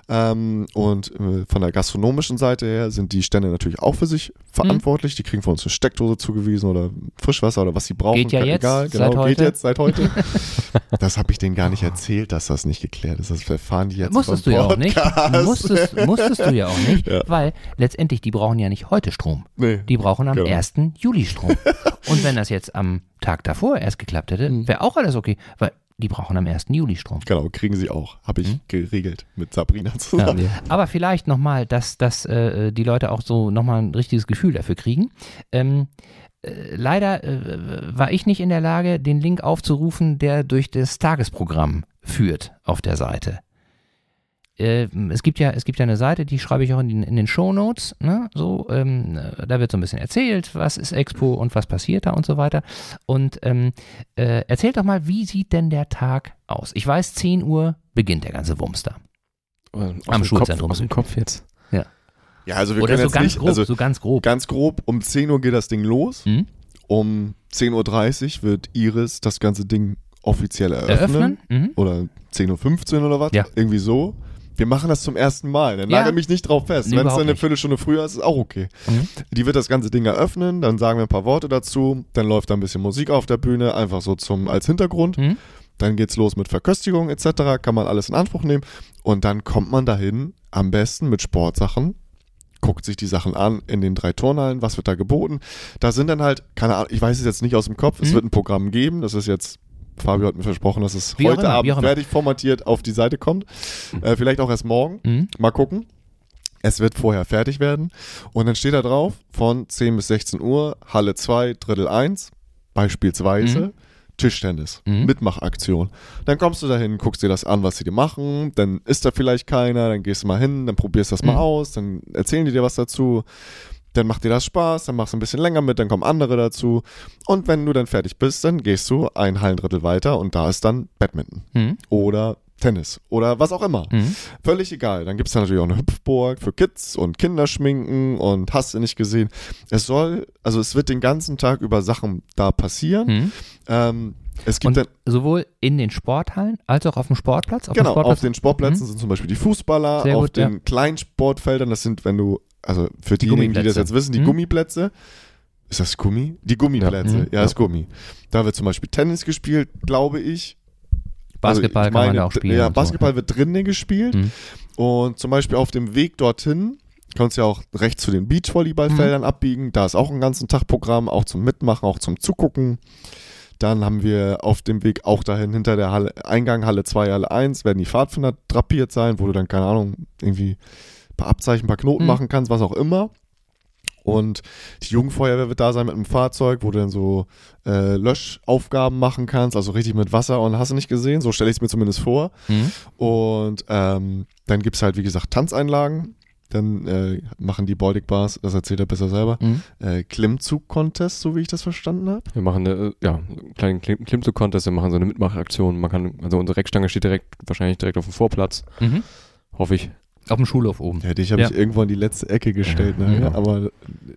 C: Ähm, und äh, von der gastronomischen Seite her sind die Stände natürlich auch für sich verantwortlich. Die kriegen von uns eine Steckdose zugewiesen oder Frischwasser oder was sie brauchen.
A: Geht ja jetzt,
C: Egal,
A: seit
C: genau, geht
A: heute.
C: jetzt seit heute. das habe ich denen gar nicht erzählt, dass das nicht geklärt ist. Das erfahren die jetzt
A: Musstest du ja auch nicht. Musstest, musstest du ja auch nicht,
C: Ja.
A: weil letztendlich, die brauchen ja nicht heute Strom.
C: Nee.
A: Die brauchen am
C: Genau.
A: 1. Juli Strom. Und wenn das jetzt am Tag davor erst geklappt hätte,
C: Mhm.
A: wäre auch alles okay, weil die brauchen am 1. Juli Strom.
C: Genau, kriegen sie auch. Habe ich
A: Mhm.
C: geregelt mit Sabrina
A: Ja.
C: zusammen.
A: Aber vielleicht nochmal, dass, dass äh, die Leute auch so nochmal ein richtiges Gefühl dafür kriegen. Ähm, äh, leider äh, war ich nicht in der Lage, den Link aufzurufen, der durch das Tagesprogramm führt auf der Seite. Äh, es gibt ja, es gibt ja eine Seite, die schreibe ich auch in, den- in den Shownotes, ne? So, ähm, äh, da wird so ein bisschen erzählt, was ist Expo und was passiert da und so weiter. Und ähm, äh, erzählt doch mal, wie sieht denn der Tag aus? Ich weiß, 10 Uhr beginnt der ganze Wumms da.
B: Ähm,
A: Am Schulzentrum
B: Kopf, aus dem. Kopf jetzt.
C: Ja, also wir
A: Oder
C: können
A: so
C: jetzt
A: ganz
C: nicht,
A: grob,
C: also
A: so ganz grob.
C: ganz grob, um 10 Uhr geht das Ding los.
A: Hm?
C: Um 10.30 Uhr wird Iris das ganze Ding offiziell eröffnen.
A: Eröffnen? Mhm.
C: Oder 10.15 Uhr oder was?
A: Ja.
C: Irgendwie so. Wir machen das zum ersten Mal. Dann
A: Ja.
C: nagel mich nicht drauf fest.
A: Nee,
C: Wenn es dann eine. Viertelstunde früher ist, ist auch okay.
A: Mhm.
C: Die wird das ganze Ding eröffnen, dann sagen wir ein paar Worte dazu, dann läuft da ein bisschen Musik auf der Bühne, einfach so zum als Hintergrund.
A: Mhm.
C: Dann geht's los mit Verköstigung etc., kann man alles in Anspruch nehmen und dann kommt man dahin am besten mit Sportsachen, guckt sich die Sachen an in den drei Turnhallen, was wird da geboten. Da sind dann halt, keine Ahnung, ich weiß es jetzt nicht aus dem Kopf, es
A: Mhm.
C: wird ein Programm geben, das ist jetzt Fabio hat mir versprochen, dass es
A: Wie
C: heute
A: immer,
C: Abend fertig formatiert auf die Seite kommt. Äh, vielleicht auch erst morgen.
A: Mhm.
C: Mal gucken. Es wird vorher fertig werden. Und dann steht da drauf, von 10 bis 16 Uhr, Halle 2, Drittel 1, beispielsweise
A: Mhm.
C: Tischtennis,
A: Mhm.
C: Mitmachaktion. Dann kommst du dahin, guckst dir das an, was sie dir machen, dann ist da vielleicht keiner, dann gehst du mal hin, dann probierst das mal
A: Mhm.
C: aus, dann erzählen die dir was dazu, dann macht dir das Spaß, dann machst du ein bisschen länger mit, dann kommen andere dazu. Und wenn du dann fertig bist, dann gehst du ein Hallendrittel weiter und da ist dann Badminton
A: Mhm.
C: oder Tennis oder was auch immer.
A: Mhm.
C: Völlig egal. Dann gibt es da natürlich auch eine Hüpfburg für Kids und Kinderschminken und hast du nicht gesehen. Es soll, also es wird den ganzen Tag über Sachen da passieren.
A: Mhm.
C: Ähm, es gibt
A: Und
C: dann,
A: sowohl in den Sporthallen als auch auf dem Sportplatz? Auf
C: genau,
A: dem Sportplatz?
C: auf den Sportplätzen sind zum Beispiel die Fußballer,
A: Sehr
C: auf
A: gut,
C: den
A: ja.
C: kleinen Sportfeldern, das sind, wenn du, also für
A: Die
C: diejenigen, die das jetzt wissen, die
A: Mhm.
C: Gummiplätze. Ist das Gummi? Die Gummiplätze,
A: Ja.
C: ja,
A: Mhm.
C: ist Gummi. Da wird zum Beispiel Tennis gespielt, glaube ich.
A: Basketball
C: Also ich
A: kann man
C: meine,
A: auch spielen.
C: Ja, Basketball wird drinnen gespielt.
A: Mhm.
C: Und zum Beispiel auf dem Weg dorthin kannst du ja auch rechts zu den Beachvolleyballfeldern
A: Mhm.
C: abbiegen. Da ist auch ein ganzen Tag Programm, auch zum Mitmachen, auch zum Zugucken. Dann haben wir auf dem Weg auch dahin hinter der Halle, Eingang Halle 2, Halle 1, werden die Pfadfinder drapiert sein, wo du dann, keine Ahnung, irgendwie ein paar Abzeichen, ein paar Knoten
A: Mhm.
C: machen kannst, was auch immer. Und die Jugendfeuerwehr wird da sein mit einem Fahrzeug, wo du dann so äh, Löschaufgaben machen kannst, also richtig mit Wasser und hast du nicht gesehen, so stelle ich es mir zumindest vor.
A: Mhm.
C: Und ähm, dann gibt es halt, wie gesagt, Tanzeinlagen. Dann äh, machen die Baltic Bars, das erzählt er besser selber,
A: Mhm.
C: äh, Klimmzug-Contest, so wie ich das verstanden habe.
B: Wir machen eine, ja, einen kleinen Klim Klimmzug-Contest, wir machen so eine Mitmachaktion. Man kann, also unsere Reckstange steht direkt, wahrscheinlich direkt auf dem Vorplatz,
A: Mhm.
B: hoffe ich.
A: Auf dem Schulhof oben.
C: Ja, dich habe
A: Ja.
C: ich irgendwo in die letzte Ecke gestellt,
B: Ja,
C: ne?
B: ja.
C: aber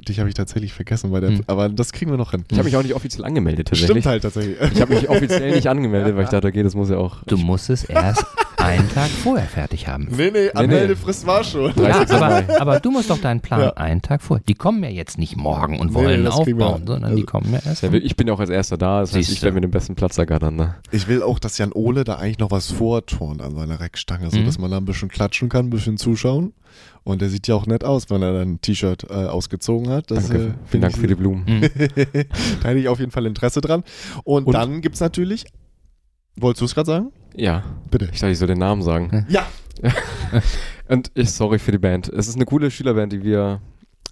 C: dich habe ich tatsächlich vergessen, bei der,
A: Mhm.
C: aber das kriegen wir noch hin.
B: Ich habe mich auch nicht offiziell angemeldet, tatsächlich.
C: Stimmt halt tatsächlich.
B: Ich habe mich offiziell nicht angemeldet, weil ich dachte, okay, das muss ja auch.
A: Du musst es erst einen Tag vorher fertig haben.
C: Nee, nee, Anmeldefrist war schon.
A: Ja,
B: 30.
A: aber, aber du musst doch deinen Plan
C: Ja.
A: einen Tag vorher. Die kommen ja jetzt nicht morgen und
C: Nee,
A: wollen
C: wir-
A: aufbauen, sondern die
C: also-
A: kommen ja erst.
B: Ja, ich bin ja auch als erster da, das heißt, ich werde mir den besten Platz ergattern. Ne?
C: Ich will auch, dass Jan Ole da eigentlich noch was vorturnt an seiner Reckstange, so
A: Mhm.
C: dass man da ein bisschen klatschen kann, ein bisschen zuschauen. Und der sieht ja auch nett aus, wenn er dann ein T-Shirt äh, ausgezogen hat. Das,
B: Danke.
C: äh,
B: Vielen Dank
C: ich-
B: für die Blumen.
A: Mhm.
C: da hätte ich auf jeden Fall Interesse dran. Und,
B: Und?
C: dann gibt es natürlich, wolltest du es gerade sagen?
B: Ja,
C: Bitte.
B: ich dachte, ich soll den Namen sagen.
C: Ja.
B: Und ich, sorry für die Band. Es ist eine coole Schülerband, die wir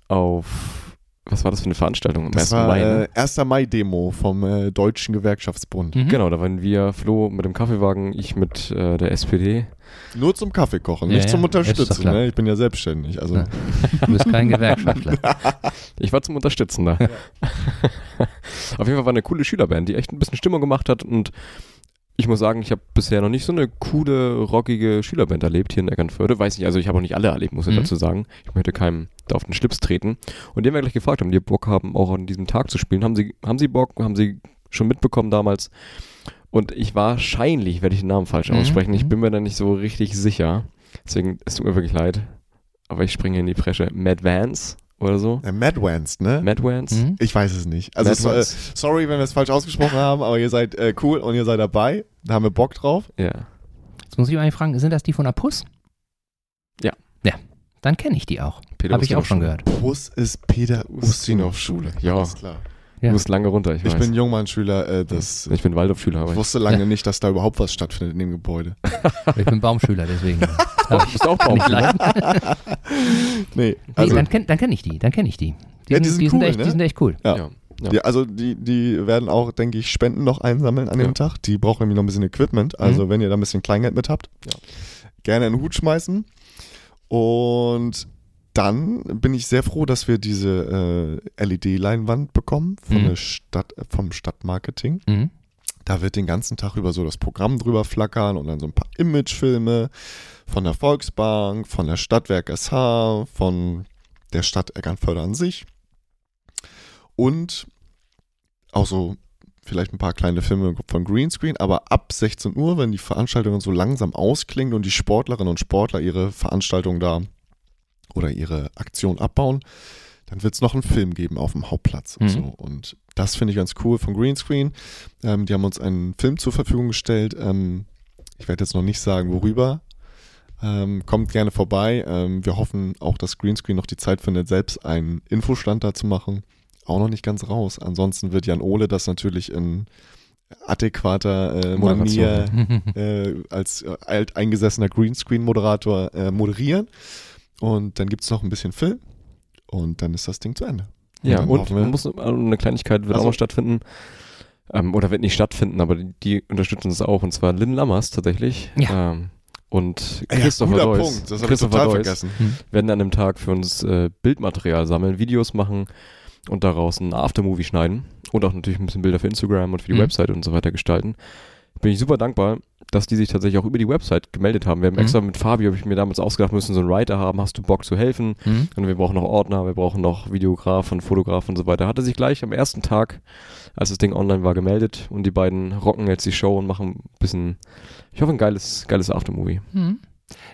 B: auf, was war das für eine Veranstaltung? Am
C: Das
B: 1.
C: war
B: Mai, ne?
C: äh, 1. Mai-Demo vom äh, Deutschen Gewerkschaftsbund.
A: Mhm.
B: Genau, da waren wir, Flo mit dem Kaffeewagen, ich mit äh, der SPD.
C: Nur zum Kaffee kochen,
A: Ja,
C: nicht
A: ja,
C: zum Unterstützen. Ne? Ich bin ja selbstständig. Also,
A: Ja. Du bist kein Gewerkschaftler.
B: Ich war zum Unterstützen da. Auf jeden Fall war eine coole Schülerband, die echt ein bisschen Stimmung gemacht hat und ich muss sagen, ich habe bisher noch nicht so eine coole, rockige Schülerband erlebt hier in Eckernförde. Weiß nicht, also ich habe auch nicht alle erlebt, muss ich
A: Mhm.
B: dazu sagen. Ich möchte keinem da auf den Schlips treten. Und die haben wir gleich gefragt, haben die Bock haben, auch an diesem Tag zu spielen. Haben sie, haben sie Bock? Haben sie schon mitbekommen damals? Und ich wahrscheinlich werde ich den Namen falsch
A: Mhm,
B: aussprechen. Ich
A: mhm.
B: bin mir da nicht so richtig sicher. Deswegen, es tut mir wirklich leid. Aber ich springe in die Presche. Mad Vance oder so.
C: äh, Mad Vance, ne?
B: Mad Vance?
A: Mhm.
C: Ich weiß es nicht. Also,
B: Mad
C: so, äh, sorry, wenn wir es falsch ausgesprochen haben, aber ihr seid äh, cool und ihr seid dabei. Da haben wir Bock drauf.
B: Ja.
A: Jetzt muss ich mal fragen, sind das die von der Puss?
B: Ja.
A: Ja, dann kenne ich die auch.
B: Peter
A: Habe ich auch schon gehört.
C: Bus ist Peter Ustinov
B: Schule. Ja,
C: Alles klar.
B: Du musst lange runter, ich,
C: Ich
B: weiß.
C: bin Jungmann-Schüler. Äh, das,
B: ich bin Waldorfschüler, aber
C: ich
B: ich,
C: wusste lange nicht, dass da überhaupt was stattfindet in dem Gebäude.
A: Ich bin Baumschüler, deswegen.
B: oh, du bist auch Baumschüler.
C: Nee,
A: Nee,
C: also
A: dann kenne dann kenn ich die, dann kenne ich die. Die,
C: Ja,
A: sind,
C: die sind
A: die, sind
C: cool,
A: echt,
C: ne?
A: die sind echt cool.
C: Ja.
B: Ja. Ja.
C: Die, also die, die werden auch, denke ich, Spenden noch einsammeln an dem. Tag. Die brauchen nämlich noch ein bisschen Equipment. Also wenn ihr da ein bisschen Kleingeld mit habt,
B: Ja.
C: gerne in den Hut schmeißen. Und dann bin ich sehr froh, dass wir diese äh, LED-Leinwand bekommen von
A: Mhm.
C: der Stadt, äh, vom Stadtmarketing.
A: Mhm.
C: Da wird den ganzen Tag über so das Programm drüber flackern und dann so ein paar Imagefilme von der Volksbank, von der Stadtwerk SH, von der Stadt Eckernförde an sich. Und auch so vielleicht ein paar kleine Filme von Greenscreen, aber ab 16 Uhr, wenn die Veranstaltung so langsam ausklingt und die Sportlerinnen und Sportler ihre Veranstaltung da oder ihre Aktion abbauen, dann wird es noch einen Film geben auf dem Hauptplatz und
A: Mhm.
C: so. Und das finde ich ganz cool von Greenscreen. Ähm, die haben uns einen Film zur Verfügung gestellt. Ähm, ich werde jetzt noch nicht sagen, worüber. Ähm, kommt gerne vorbei. Ähm, wir hoffen auch, dass Greenscreen noch die Zeit findet, selbst einen Infostand da zu machen. Auch noch nicht ganz raus. Ansonsten wird Jan Ole das natürlich in adäquater äh, Manier äh, als äh, alteingesessener Greenscreen-Moderator äh, moderieren. Und dann gibt es noch ein bisschen Film. Und dann ist das Ding zu Ende.
B: Ja,
C: dann
B: und
C: hoffen wir-
B: man muss, eine Kleinigkeit wird
C: Also-
B: auch noch stattfinden. Ähm, oder wird nicht stattfinden, aber die, die unterstützen es auch. Und zwar Lynn Lammers tatsächlich.
A: Ja.
B: Ähm, und
C: Ah Ja,
B: Christopher
C: guter
B: Deuss.
C: Punkt. Das habe ich
B: Christopher
C: total
B: Deuss
C: vergessen.
B: werden an dem Tag für uns äh, Bildmaterial sammeln, Videos machen und daraus ein Aftermovie schneiden. Und auch natürlich ein bisschen Bilder für Instagram und für die
A: Mhm.
B: Website und so weiter gestalten. Bin ich super dankbar, dass die sich tatsächlich auch über die Website gemeldet haben. Wir haben
A: Mhm.
B: extra mit Fabio, habe ich mir damals ausgedacht, müssen so einen Writer haben, hast du Bock zu helfen?
A: Mhm.
B: Und wir brauchen noch Ordner, wir brauchen noch Videograf und Fotograf und so weiter. Hat er sich gleich am ersten Tag, als das Ding online war, gemeldet und die beiden rocken jetzt die Show und machen ein bisschen, ich hoffe, ein geiles, geiles Aftermovie.
A: Mhm.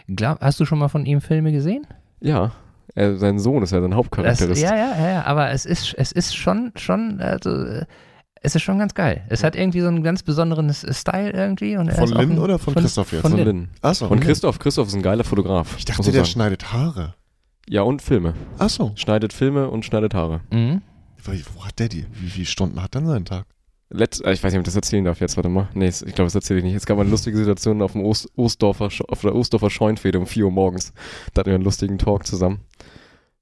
A: Glaub, hast du schon mal von ihm Filme gesehen?
B: Ja, er, sein Sohn ist ja sein
A: Das,
B: Hauptcharakterist.
A: ja, ja, ja, ja, aber es ist, es ist schon, schon, also, äh, es ist schon ganz geil. Es hat irgendwie so einen ganz besonderen S- Style irgendwie. Und er
C: Von
A: ein-
C: oder von Christoph jetzt?
A: Von
B: Von
A: Lynn.
B: Lynn.
C: Achso.
B: Und Christoph, Christoph ist ein geiler Fotograf.
C: Ich dachte, der
B: sagen.
C: schneidet Haare.
B: Ja, und Filme.
C: Achso.
B: Schneidet Filme und schneidet Haare.
A: Mhm.
C: Wo hat der die? Wie viele Stunden hat denn sein Tag?
B: Letzt, äh, ich weiß nicht, ob ich das erzählen darf jetzt, warte mal. Nee, ich glaube, das erzähle ich nicht. Es gab mal eine lustige Situation auf dem Ost, Ostdorfer, auf der Ostdorfer Scheunfehde um 4 Uhr morgens. Da hatten wir einen lustigen Talk zusammen.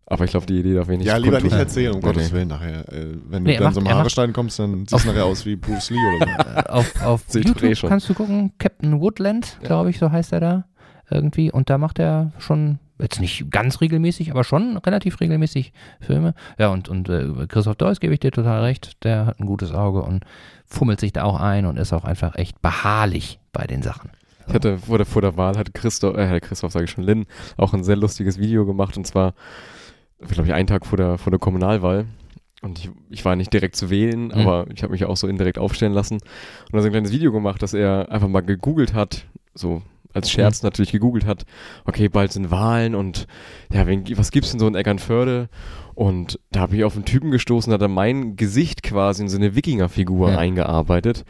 B: Aber ich glaube, die Idee darf ich nicht
C: ja, lieber nicht erzählen, um
B: Nee,
C: Gottes
B: nee.
C: Willen nachher. Äh, wenn du
A: Nee, er
C: dann
A: macht-
C: so im Haare
A: macht-
C: schneiden kommst, dann siehst du nachher aus wie Bruce Lee oder so.
A: Auf auf
B: eh
A: YouTube
B: schon.
A: kannst du gucken, Captain Woodland,
B: Ja.
A: glaube ich, so heißt er da irgendwie. Und da macht er schon, jetzt nicht ganz regelmäßig, aber schon relativ regelmäßig Filme. Ja, und, und äh, Christoph Deuss gebe ich dir total recht, der hat ein gutes Auge und fummelt sich da auch ein und ist auch einfach echt beharrlich bei den Sachen.
B: Ich hatte vor der, vor der Wahl, hatte Christoph, äh, Christoph sage ich schon, Lynn, auch ein sehr lustiges Video gemacht und zwar, glaube ich, einen Tag vor der, vor der Kommunalwahl. Und ich, ich war nicht direkt zu wählen,
A: Mhm.
B: aber ich habe mich auch so indirekt aufstellen lassen. Und da so ein kleines Video gemacht, dass er einfach mal gegoogelt hat, so als Scherz natürlich gegoogelt hat, okay, bald sind Wahlen und ja, wen, was gibt's denn so in Eckernförde? Und da habe ich auf einen Typen gestoßen, hat er mein Gesicht quasi in so eine Wikingerfigur
A: Ja.
B: eingearbeitet.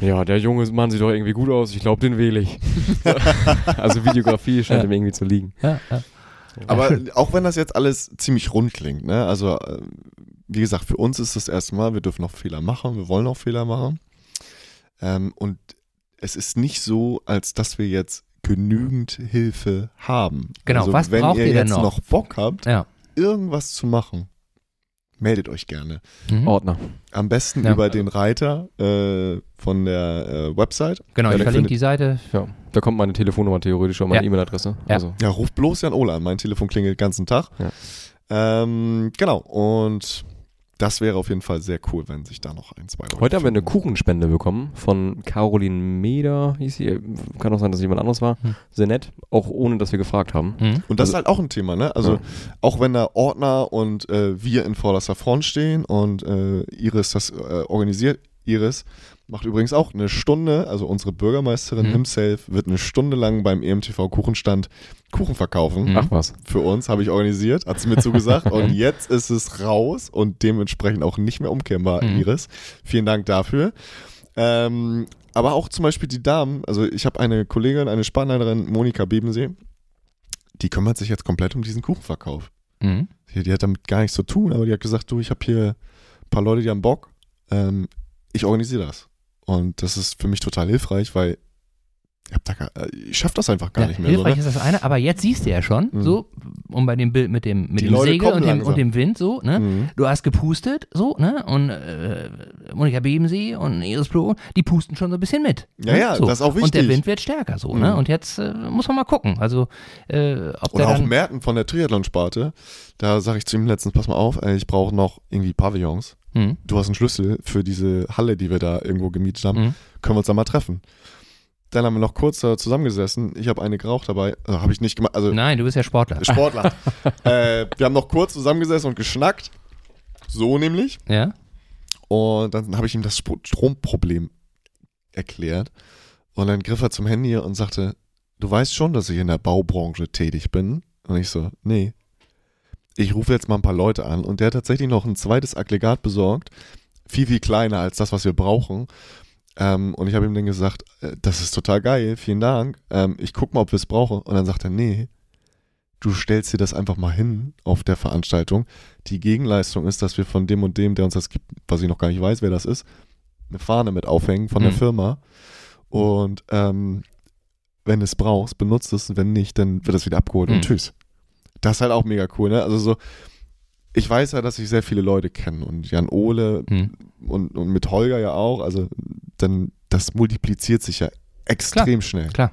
B: Und ja, der junge Mann sieht doch irgendwie gut aus, ich glaube, den wähle ich. also Videografie scheint
A: Ja.
B: ihm irgendwie zu liegen.
A: Ja, ja.
C: Aber auch wenn das jetzt alles ziemlich rund klingt, ne? Also, äh, wie gesagt, für uns ist das erstmal, wir dürfen noch Fehler machen, wir wollen auch Fehler machen. Ähm, und es ist nicht so, als dass wir jetzt genügend Hilfe haben.
A: Genau,
C: also,
A: was
C: wenn
A: braucht
C: ihr
A: ihr
C: jetzt
A: noch?
C: Bock habt,
A: ja.
C: irgendwas zu machen, meldet euch gerne.
A: Mhm.
B: Ordner.
C: Am besten
A: Ja.
C: über den Reiter äh, von der äh, Website.
A: Genau,
B: Ja,
A: ich verlinke die Seite.
B: Ja, da kommt meine Telefonnummer theoretisch und meine
A: Ja.
B: E-Mail-Adresse.
A: Ja.
B: Also,
C: Ja, ruft bloß Jan Ole an. Mein Telefon klingelt den ganzen Tag.
B: Ja.
C: Ähm, genau. Und das wäre auf jeden Fall sehr cool, wenn sich da noch ein, zwei Leute
B: Heute haben wir eine. Kuchenspende bekommen von Caroline Meder, hieß sie. Kann auch sein, dass es jemand anderes war.
A: Hm.
B: Sehr nett, auch ohne, dass wir gefragt haben.
A: Mhm.
C: Und das
B: Also-
C: ist halt auch ein Thema, ne? Also
B: Ja.
C: auch wenn da Ordner und äh, wir in vorderster Front stehen und äh, Iris das äh, organisiert, Iris macht übrigens auch eine Stunde, also unsere Bürgermeisterin
A: Mhm.
C: himself wird eine Stunde lang beim EMTV Kuchenstand Kuchen verkaufen.
A: Mhm.
B: Ach was.
C: Für uns habe ich organisiert, hat sie mir zugesagt und jetzt ist es raus und dementsprechend auch nicht mehr umkehrbar,
A: Mhm.
C: Iris. Vielen Dank dafür. Ähm, aber auch zum Beispiel die Damen, also ich habe eine Kollegin, eine Spannleiterin, Monika Bebensee, die kümmert sich jetzt komplett um diesen Kuchenverkauf.
A: Mhm.
C: Die, die hat damit gar nichts zu tun, aber die hat gesagt, du, ich habe hier ein paar Leute, die haben Bock, ähm, ich organisiere das. Und das ist für mich total hilfreich, weil Ich, da gar, äh, ich schaff das einfach gar
A: Ja,
C: nicht mehr. So,
A: hilfreich
C: ne?
A: ist das eine, aber jetzt siehst du ja schon,
C: Mhm.
A: so, um bei dem Bild mit dem, mit
C: Die
A: dem
C: Leute
A: Segel und dem, und dem Wind, so, ne?
C: Mhm.
A: Du hast gepustet, so, ne? Und äh, Monika Bebensee und Iris Plo, die pusten schon so ein bisschen mit.
C: Ja,
A: ne?
C: ja,
A: so.
C: das ist auch
A: Und der
C: wichtig.
A: Wind wird stärker, so, ne?
C: Mhm.
A: Und jetzt äh, muss man mal gucken, also, äh, ob
C: Oder
A: der
C: auch Merten von der Triathlon-Sparte. Da sage ich zu ihm letztens, pass mal auf, ey, ich brauche noch irgendwie Pavillons.
A: Hm,
C: Du hast einen Schlüssel für diese Halle, die wir da irgendwo gemietet haben.
A: hm,
C: Können wir uns da mal treffen? Dann haben wir noch kurz zusammengesessen. Ich habe eine geraucht dabei. Also, habe ich nicht gemacht. Also
A: nein, du bist ja Sportler.
C: Sportler. äh, wir haben noch kurz zusammengesessen und geschnackt. So nämlich.
A: Ja?
C: Und dann habe ich ihm das Stromproblem erklärt. Und dann griff er zum Handy und sagte, du weißt schon, dass ich in der Baubranche tätig bin? Und ich so, nee. Ich rufe jetzt mal ein paar Leute an. Und der hat tatsächlich noch ein zweites Aggregat besorgt. Viel, viel kleiner als das, was wir brauchen. Ähm, und ich habe ihm dann gesagt, äh, das ist total geil, vielen Dank. Ähm, ich guck mal, ob wir es brauchen. Und dann sagt er, nee, du stellst dir das einfach mal hin auf der Veranstaltung. Die Gegenleistung ist, dass wir von dem und dem, der uns das gibt, was ich noch gar nicht weiß, wer das ist, eine Fahne mit aufhängen von der
A: Mhm.
C: Firma. Und ähm, wenn du es brauchst, benutzt es. Und wenn nicht, dann wird es wieder abgeholt
A: Mhm.
C: und tschüss. Das ist halt auch mega cool, ne? Also so, ich weiß ja, dass ich sehr viele Leute kenne und Jan Ole
A: Hm.
C: und, und mit Holger ja auch, also dann, das multipliziert sich ja extrem schnell.
A: Klar.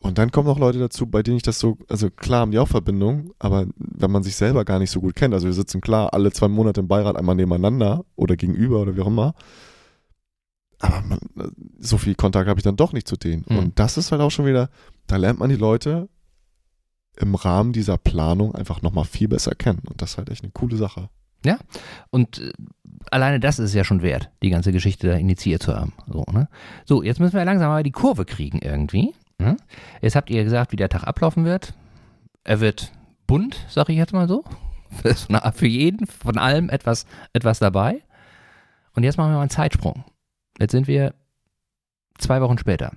C: Und dann kommen noch Leute dazu, bei denen ich das so, also klar haben die auch Verbindung, aber wenn man sich selber gar nicht so gut kennt, also wir sitzen klar alle zwei Monate im Beirat einmal nebeneinander oder gegenüber oder wie auch immer, aber man, so viel Kontakt habe ich dann doch nicht zu denen.
A: Mhm.
C: Und das ist halt auch schon wieder, da lernt man die Leute im Rahmen dieser Planung einfach nochmal viel besser kennen. Und das ist halt echt eine coole Sache.
A: Und äh, alleine das ist ja schon wert, die ganze Geschichte da initiiert zu haben. So, ne? so jetzt müssen wir langsam mal die Kurve kriegen irgendwie. Ne? Jetzt habt ihr gesagt, wie der Tag ablaufen wird. Er wird bunt, sag ich jetzt mal so. Für jeden, von allem etwas, etwas dabei. Und jetzt machen wir mal einen Zeitsprung. Jetzt sind wir zwei Wochen später.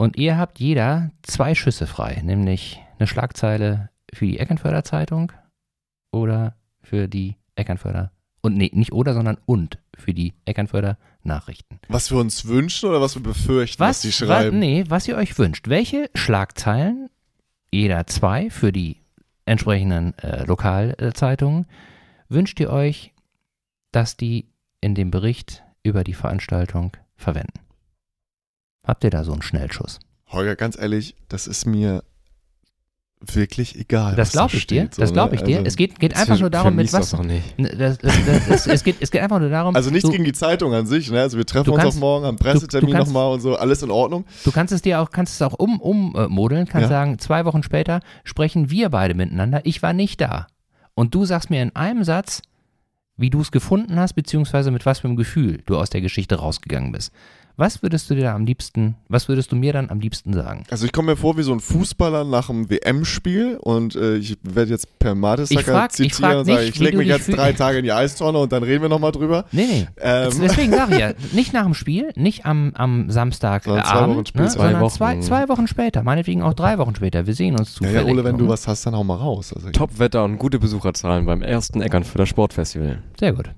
A: Und ihr habt jeder zwei Schüsse frei, nämlich eine Schlagzeile für die Eckernförder Zeitung oder für die Eckernförder und nee, nicht oder, sondern und für die Eckernförder Nachrichten.
C: Was wir uns wünschen oder was wir befürchten, was,
A: Was,
C: die schreiben?
A: nee, was ihr euch wünscht. Welche Schlagzeilen, jeder zwei für die entsprechenden äh, Lokalzeitungen, wünscht ihr euch, dass die in dem Bericht über die Veranstaltung verwenden? Habt ihr da so einen Schnellschuss?
C: Holger, ganz ehrlich, das ist mir wirklich egal.
A: Das glaube ich dir. Das glaube
C: ne?
A: ich dir.
C: Also,
A: es geht, geht einfach nur darum, mit was.
B: das doch nicht.
A: Ne, Das, das, das, es, es, geht, es geht einfach nur darum,
C: also nichts gegen die Zeitung an sich, ne? Also wir treffen
A: Du
C: uns auch morgen,
A: du
C: Pressetermin nochmal und so, alles in Ordnung.
A: Du kannst es dir auch, kannst es auch um, ummodeln, kannst
C: Ja.
A: sagen, zwei Wochen später sprechen wir beide miteinander, ich war nicht da. Und du sagst mir in einem Satz, wie du es gefunden hast, beziehungsweise mit was für einem Gefühl du aus der Geschichte rausgegangen bist. Was würdest du dir da am liebsten, was würdest du mir dann am liebsten sagen?
C: Also ich komme mir vor wie so ein Fußballer nach einem WM-Spiel und äh, ich werde jetzt per Madesacker
A: frag- ich
C: zitieren
A: frag
C: und sagen,
A: nicht,
C: ich
A: wie
C: leg
A: du
C: mich jetzt drei Tage in die Eistonne und dann reden wir nochmal drüber.
A: Nee, nee.
C: Ähm,
A: Deswegen sage ich ja, nicht nach dem Spiel, nicht am, am Samstagabend,
C: Sondern zwei Wochen
A: ne,
C: später.
B: Zwei
A: sondern
B: Wochen.
A: zwei, zwei Wochen später, meinetwegen auch drei Wochen später. Wir sehen uns
C: ja,
A: zufällig.
C: ja, Ole, wenn du
A: ne?
C: was hast, dann hau mal raus. Also,
B: Top-Wetter und gute Besucherzahlen beim ersten Eckernförder Sportfestival.
A: Sehr gut,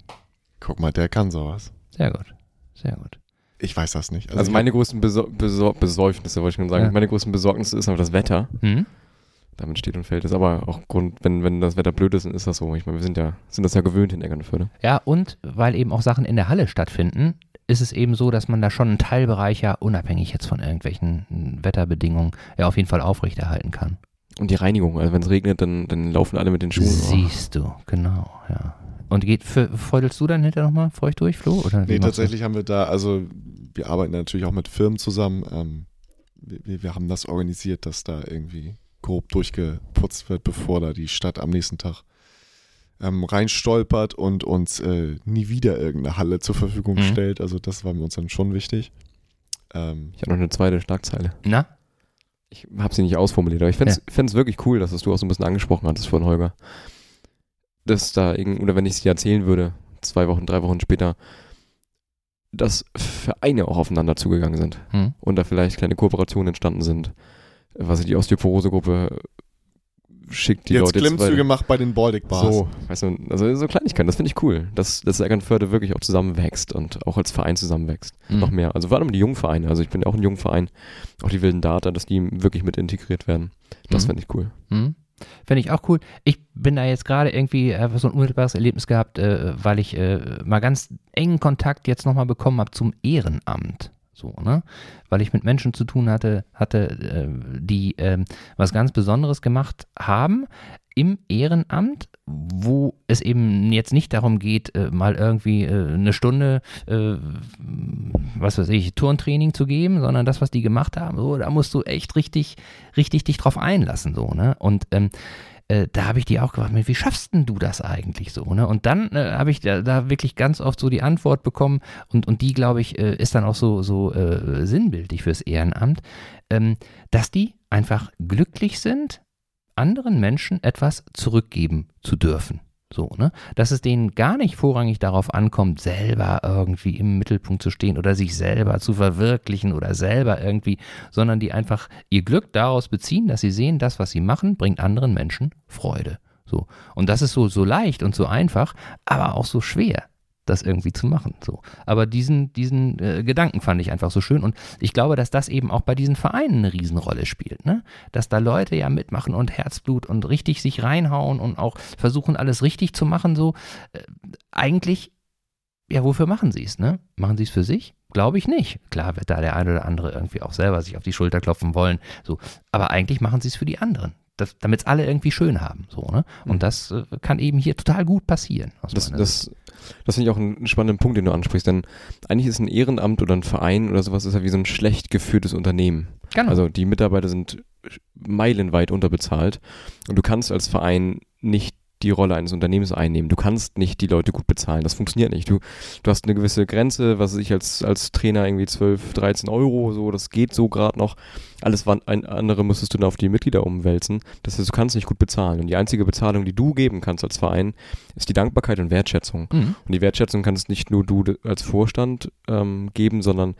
C: Guck mal, der kann sowas.
A: sehr gut, sehr gut.
C: Ich weiß das nicht.
B: Also,
C: ich
B: meine größten Besor Besor Besäufnisse, wollte ich schon sagen.
A: Ja.
B: Meine größten Besorgnisse ist aber das Wetter.
A: Hm?
B: Damit steht und fällt es. Aber auch Grund, wenn, wenn das Wetter blöd ist, dann ist das so. Ich meine, wir sind ja, sind das ja gewöhnt in Eckernförde.
A: Ja, und weil eben auch Sachen in der Halle stattfinden, ist es eben so, dass man da schon einen Teilbereich ja unabhängig jetzt von irgendwelchen Wetterbedingungen ja auf jeden Fall aufrechterhalten kann.
B: Und die Reinigung, also wenn es regnet, dann, dann laufen alle mit den Schuhen.
A: Siehst du, genau, ja. Und geht, fe- feudelst du dann hinterher nochmal feucht durch, Flo? Oder
C: Nee,
A: machst du?
C: tatsächlich haben wir da, also wir arbeiten natürlich auch mit Firmen zusammen. Ähm, wir, wir haben das organisiert, dass da irgendwie grob durchgeputzt wird, bevor da die Stadt am nächsten Tag ähm, reinstolpert und uns äh, nie wieder irgendeine Halle zur Verfügung
A: Mhm.
C: stellt. Also das war mir uns dann schon wichtig. Ähm,
B: Ich habe noch eine zweite Schlagzeile.
A: Na?
B: Ich habe sie nicht ausformuliert, aber ich fände es wirklich cool, dass das du auch so ein bisschen angesprochen hattest von Holger. Dass da irgend, oder wenn ich es dir erzählen würde, zwei Wochen, drei Wochen später, dass Vereine auch aufeinander zugegangen sind
A: Hm?
B: und da vielleicht kleine Kooperationen entstanden sind. Was die Osteoporose-Gruppe schickt die
C: Jetzt
B: Leute
C: Klimmzüge
B: weiter.
C: macht bei den Baltic Bars.
B: So, weißt du, also so Kleinigkeiten, das finde ich cool, dass, dass Eckernförde wirklich auch zusammenwächst und auch als Verein zusammenwächst.
A: Mhm.
B: Noch mehr. Also vor allem die jungen Vereine, also ich bin ja auch ein junger Verein, auch die wilden Data, dass die wirklich mit integriert werden. Das
A: Mhm.
B: finde ich cool.
A: Hm. Finde ich auch cool. Ich bin da jetzt gerade irgendwie äh, so ein unmittelbares Erlebnis gehabt, äh, weil ich äh, mal ganz engen Kontakt jetzt nochmal bekommen habe zum Ehrenamt. So, ne? Weil ich mit Menschen zu tun hatte, hatte, äh, die ähm, was ganz Besonderes gemacht haben im Ehrenamt, wo es eben jetzt nicht darum geht, äh, mal irgendwie äh, eine Stunde, äh, was weiß ich, Turntraining zu geben, sondern das, was die gemacht haben, so, da musst du echt richtig, richtig dich drauf einlassen, so, ne? Und ähm, äh, da habe ich die auch gefragt, wie schaffst denn du das eigentlich so? Ne? Und dann äh, habe ich da, da wirklich ganz oft so die Antwort bekommen und, und die, glaube ich, äh, ist dann auch so, so sinnbildlich fürs Ehrenamt, ähm, dass die einfach glücklich sind, anderen Menschen etwas zurückgeben zu dürfen. So, ne? Dass es denen gar nicht vorrangig darauf ankommt, selber irgendwie im Mittelpunkt zu stehen oder sich selber zu verwirklichen oder selber irgendwie, sondern die einfach ihr Glück daraus beziehen, dass sie sehen, das, was sie machen, bringt anderen Menschen Freude. So. Und das ist so, so leicht und so einfach, aber auch so schwer, das irgendwie zu machen. So. Aber diesen, diesen äh, Gedanken fand ich einfach so schön und ich glaube, dass das eben auch bei diesen Vereinen eine Riesenrolle spielt, ne? Dass da Leute ja mitmachen und Herzblut und richtig sich reinhauen und auch versuchen, alles richtig zu machen, so. Äh, eigentlich, ja, wofür machen sie es, ne? Machen sie es für sich? Glaube ich nicht. Klar wird da der eine oder andere irgendwie auch selber sich auf die Schulter klopfen wollen, so. Aber eigentlich machen sie es für die anderen. Damit es alle irgendwie schön haben, so, ne? Und
B: Mhm.
A: das äh, kann eben hier total gut passieren. aus
B: Das,
A: meiner Sicht.
B: das, das finde ich auch einen spannenden Punkt, den du ansprichst, denn eigentlich ist ein Ehrenamt oder ein Verein oder sowas ist ja wie so ein schlecht geführtes Unternehmen.
A: genau.
B: Also die Mitarbeiter sind meilenweit unterbezahlt und du kannst als Verein nicht die Rolle eines Unternehmens einnehmen. Du kannst nicht die Leute gut bezahlen. Das funktioniert nicht. Du, du hast eine gewisse Grenze, was ich als, als Trainer irgendwie 12, 13 Euro, so, das geht so gerade noch. Alles andere müsstest du dann auf die Mitglieder umwälzen. Das heißt, du kannst nicht gut bezahlen. Und die einzige Bezahlung, die du geben kannst als Verein, ist die Dankbarkeit und Wertschätzung.
A: Mhm.
B: Und die Wertschätzung kannst nicht nur du als Vorstand ähm, geben, sondern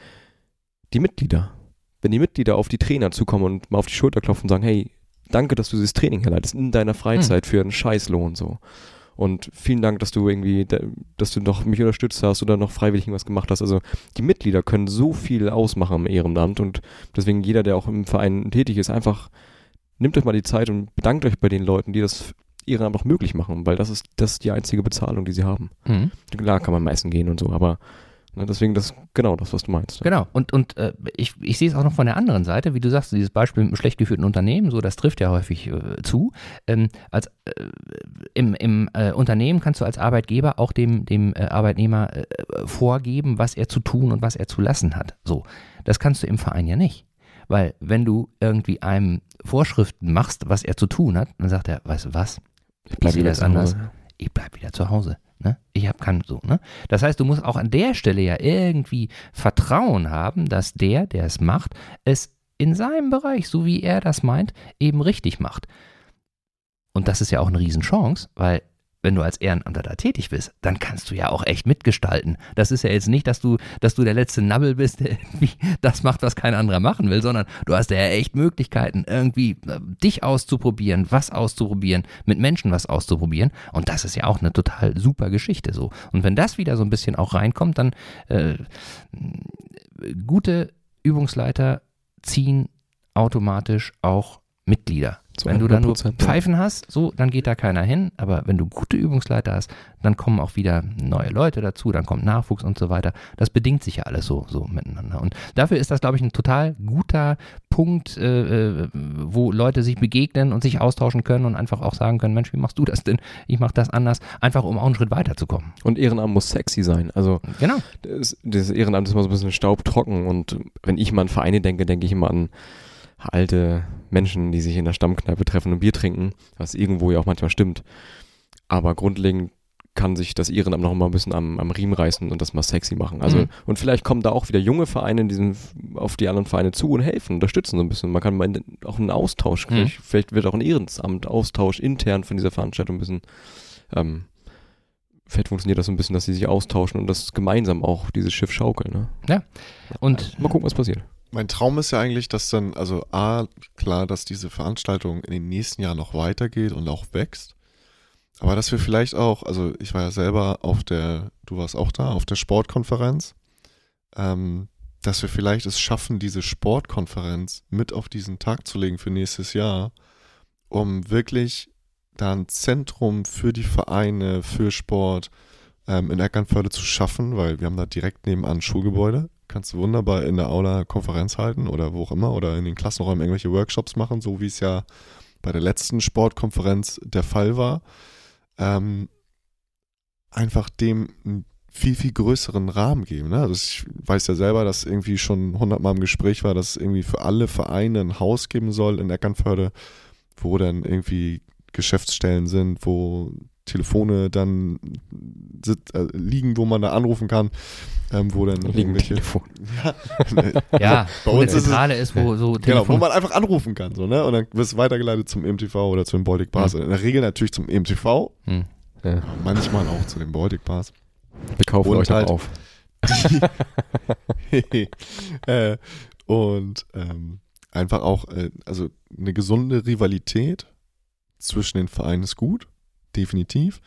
B: die Mitglieder. Wenn die Mitglieder auf die Trainer zukommen und mal auf die Schulter klopfen und sagen, hey, danke, dass du dieses Training herleitest in deiner Freizeit für einen Scheißlohn so. Und vielen Dank, dass du irgendwie, da- dass du noch mich unterstützt hast oder noch freiwillig irgendwas gemacht hast. Also die Mitglieder können so viel ausmachen im Ehrenamt und deswegen jeder, der auch im Verein tätig ist, einfach nehmt euch mal die Zeit und bedankt euch bei den Leuten, die das Ehrenamt auch möglich machen, weil das ist, das ist die einzige Bezahlung, die sie haben.
A: Mhm.
B: Klar kann man messen gehen und so, aber deswegen das genau das, was du meinst.
A: Genau. Und, und äh, ich, ich sehe es auch noch von der anderen Seite, wie du sagst, dieses Beispiel mit einem schlecht geführten Unternehmen, so das trifft ja häufig äh, zu. Ähm, als, äh, Im im äh, Unternehmen kannst du als Arbeitgeber auch dem, dem äh, Arbeitnehmer äh, vorgeben, was er zu tun und was er zu lassen hat. So. Das kannst du im Verein ja nicht. Weil wenn du irgendwie einem Vorschriften machst, was er zu tun hat, dann sagt er, weißt du was,
B: Ich
A: sehe das
B: zu Hause.
A: Ich bleib wieder zu Hause. Ne? Ich habe keinen so. Ne? Das heißt, du musst auch an der Stelle ja irgendwie Vertrauen haben, dass der, der es macht, es in seinem Bereich, so wie er das meint, eben richtig macht. Und das ist ja auch eine Riesenchance, weil wenn du als Ehrenamter da tätig bist, dann kannst du ja auch echt mitgestalten. Das ist ja jetzt nicht, dass du, dass du der letzte Nabbel bist, der irgendwie das macht, was kein anderer machen will, sondern du hast ja echt Möglichkeiten, irgendwie äh, dich auszuprobieren, was auszuprobieren, mit Menschen was auszuprobieren. Und das ist ja auch eine total super Geschichte so. Und wenn das wieder so ein bisschen auch reinkommt, dann äh, gute Übungsleiter ziehen automatisch auch Mitglieder.
B: Zu
A: wenn du da nur
B: 100%.
A: Pfeifen hast, so, dann geht da keiner hin. Aber wenn du gute Übungsleiter hast, dann kommen auch wieder neue Leute dazu, dann kommt Nachwuchs und so weiter. Das bedingt sich ja alles so, so miteinander. Und dafür ist das, glaube ich, ein total guter Punkt, äh, äh, wo Leute sich begegnen und sich austauschen können und einfach auch sagen können, Mensch, wie machst du das denn? Ich mache das anders, einfach um auch einen Schritt weiterzukommen.
B: Und Ehrenamt muss sexy sein. Also
A: Genau.
B: das, das Ehrenamt ist immer so ein bisschen staubtrocken und wenn ich mal an Vereine denke, denke ich immer an alte Menschen, die sich in der Stammkneipe treffen und Bier trinken, was irgendwo ja auch manchmal stimmt. Aber grundlegend kann sich das Ehrenamt noch mal ein bisschen am, am Riemen reißen und das mal sexy machen. Also
A: Mhm.
B: und vielleicht kommen da auch wieder junge Vereine in diesen, auf die anderen Vereine zu und helfen, unterstützen so ein bisschen. Man kann mal in, auch einen Austausch,
A: Mhm.
B: vielleicht, vielleicht wird auch ein Ehrenamt Austausch intern von dieser Veranstaltung ein bisschen ähm, vielleicht funktioniert das so ein bisschen, dass sie sich austauschen und das gemeinsam auch dieses Schiff schaukeln. Ne?
A: Und
B: Mal gucken, was passiert.
C: Mein Traum ist ja eigentlich, dass dann, also A, klar, dass diese Veranstaltung in den nächsten Jahren noch weitergeht und auch wächst. Aber dass wir vielleicht auch, also ich war ja selber auf der, du warst auch da, auf der Sportkonferenz, ähm, dass wir vielleicht es schaffen, diese Sportkonferenz mit auf diesen Tag zu legen für nächstes Jahr, um wirklich da ein Zentrum für die Vereine, für Sport ähm, in Eckernförde zu schaffen, weil wir haben da direkt nebenan ein Schulgebäude. Kannst du wunderbar in der Aula Konferenz halten oder wo auch immer oder in den Klassenräumen irgendwelche Workshops machen, so wie es ja bei der letzten Sportkonferenz der Fall war. Ähm, einfach dem einen viel, viel größeren Rahmen geben. Ne? Also ich weiß ja selber, dass irgendwie schon hundertmal im Gespräch war, dass es irgendwie für alle Vereine ein Haus geben soll in Eckernförde, wo dann irgendwie Geschäftsstellen sind, wo Telefone dann sit, äh, liegen, wo man da anrufen kann, ähm, wo dann
B: Liegen
C: irgendwelche
B: Telefon.
C: ja,
A: Ja,
C: Bei
A: wo eine
C: uns ist es-
A: Zentrale ist, wo so
C: genau, wo man einfach anrufen kann, so ne, und dann wirst du weitergeleitet zum MTV oder zu den Baltic Bars. In der Regel natürlich zum MTV,
A: Hm.
B: Ja.
C: manchmal auch zu den Baltic Bars.
B: Wir kaufen
C: Und
B: euch
C: halt-
B: auf.
C: äh, und ähm, einfach auch, äh, also eine gesunde Rivalität zwischen den Vereinen ist gut, definitiv.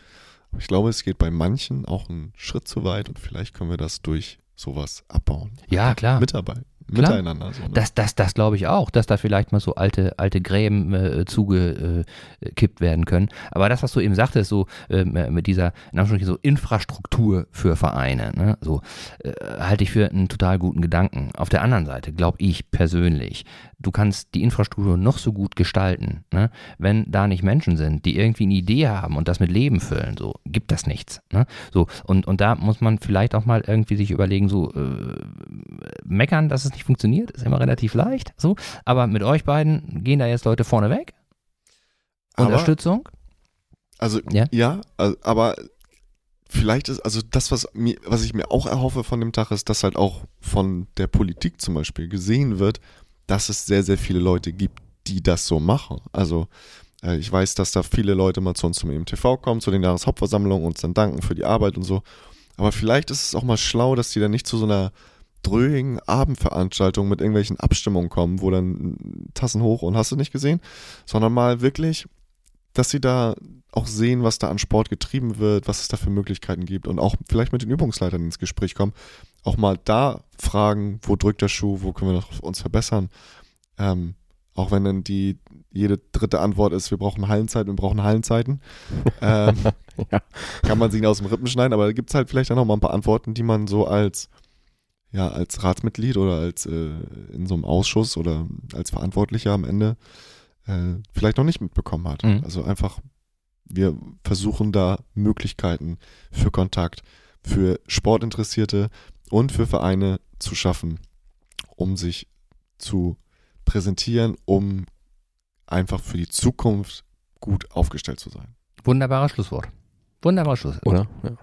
C: Aber ich glaube, es geht bei manchen auch einen Schritt zu weit und vielleicht können wir das durch sowas abbauen.
A: Ja, klar.
C: Mitarbeit,
A: Klar.
C: miteinander. So, ne?
A: Das, das, das glaube ich auch, dass da vielleicht mal so alte, alte Gräben äh, zugekippt werden können. Aber das, was du eben sagtest, so ähm, äh, mit dieser in so Infrastruktur für Vereine, ne, so äh, halte ich für einen total guten Gedanken. Auf der anderen Seite glaube ich persönlich, du kannst die Infrastruktur noch so gut gestalten, ne, wenn da nicht Menschen sind, die irgendwie eine Idee haben und das mit Leben füllen, so gibt das nichts. Ne? So und und da muss man vielleicht auch mal irgendwie sich überlegen, so äh, meckern, dass es nicht funktioniert, ist immer relativ leicht, so. Aber mit euch beiden gehen da jetzt Leute vorne weg.
C: Aber-
A: Unterstützung.
C: Also
A: Ja?
C: ja, also, aber vielleicht ist, also das, was mir, was ich mir auch erhoffe von dem Tag, ist, dass halt auch von der Politik zum Beispiel gesehen wird, dass es sehr, sehr viele Leute gibt, die das so machen. Also äh, ich weiß, dass da viele Leute mal zu uns zum EMTV kommen, zu den Jahreshauptversammlungen, uns dann danken für die Arbeit und so. Aber vielleicht ist es auch mal schlau, dass die dann nicht zu so einer dröhigen Abendveranstaltung mit irgendwelchen Abstimmungen kommen, wo dann Tassen hoch und hast du nicht gesehen, sondern mal wirklich, dass sie da auch sehen, was da an Sport getrieben wird, was es da für Möglichkeiten gibt und auch vielleicht mit den Übungsleitern ins Gespräch kommen, auch mal da fragen, wo drückt der Schuh, wo können wir noch uns verbessern. Ähm, auch wenn dann die jede dritte Antwort ist, wir brauchen Hallenzeiten, wir brauchen Hallenzeiten, ähm,
B: Ja.
C: kann man sich aus dem Rippen schneiden, aber da gibt es halt vielleicht auch noch mal ein paar Antworten, die man so als ja, als Ratsmitglied oder als äh, in so einem Ausschuss oder als Verantwortlicher am Ende äh, vielleicht noch nicht mitbekommen hat.
A: Mhm.
C: Also einfach, wir versuchen da Möglichkeiten für Kontakt, für Sportinteressierte und für Vereine zu schaffen, um sich zu präsentieren, um einfach für die Zukunft gut aufgestellt zu sein.
A: Wunderbares Schlusswort. Wunderbares Schlusswort.
B: Oder? Ja.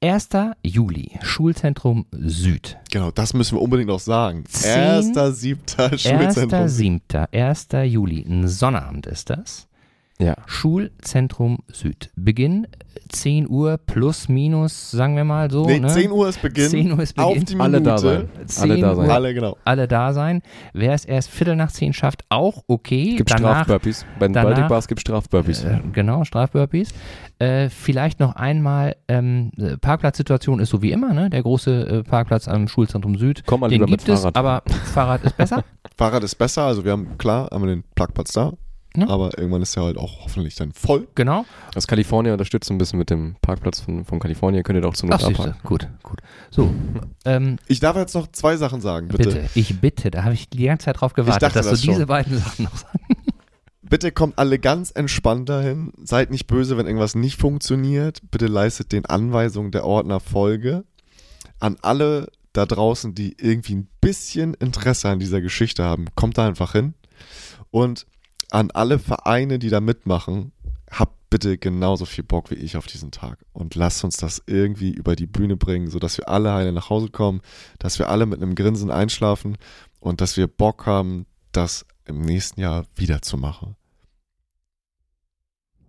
A: 1. Juli, Schulzentrum Süd.
C: Genau, das müssen wir unbedingt noch sagen.
A: Zehn-
C: Erster, siebter Schulzentrum.
A: 1.7., 1. Juli, ein Sonnabend ist das.
B: Ja.
A: Schulzentrum Süd. Beginn 10 Uhr plus minus, sagen wir mal so.
C: Nee,
A: ne?
C: 10 Uhr ist Beginn.
A: 10 Uhr ist
C: Auf
A: Beginn.
C: die Minute.
B: Alle da sein.
A: 10
B: Alle da sein.
A: Uhr.
C: Alle, genau.
A: Alle da sein. Wer es erst Viertel nach 10 schafft, auch okay.
B: Gibt Strafburpees. Bei den
A: danach-
B: Baltic Bars gibt es Strafburpees.
A: Äh, genau, Strafburpees. Äh, vielleicht noch einmal, ähm, äh, Parkplatzsituation ist so wie immer, ne? Der große äh, Parkplatz am Schulzentrum Süd.
B: Komm mal
A: Den
B: lieber mit
A: gibt es,
B: Fahrrad.
A: aber Fahrrad ist besser.
C: Fahrrad ist besser, also wir haben, klar, haben wir den Parkplatz da,
A: Ja.
C: aber irgendwann ist er halt auch hoffentlich dann voll.
A: genau.
B: Das Kalifornien unterstützt ein bisschen mit dem Parkplatz von, von Kalifornien. Könnt ihr doch
A: Ach,
B: Not abhaken.
A: Gut, gut. So, ähm,
C: Ich darf jetzt noch zwei Sachen sagen, bitte.
A: bitte. Ich bitte, da habe ich die ganze Zeit drauf gewartet,
C: dachte
A: dass du
C: das schon.
A: diese beiden Sachen noch sagst.
C: Bitte kommt alle ganz entspannt dahin. Seid nicht böse, wenn irgendwas nicht funktioniert. Bitte leistet den Anweisungen der Ordner Folge. An alle da draußen, die irgendwie ein bisschen Interesse an dieser Geschichte haben, kommt da einfach hin. Und an alle Vereine, die da mitmachen, habt bitte genauso viel Bock wie ich auf diesen Tag. Und lasst uns das irgendwie über die Bühne bringen, sodass wir alle heile nach Hause kommen, dass wir alle mit einem Grinsen einschlafen und dass wir Bock haben, das im nächsten Jahr wieder zu machen.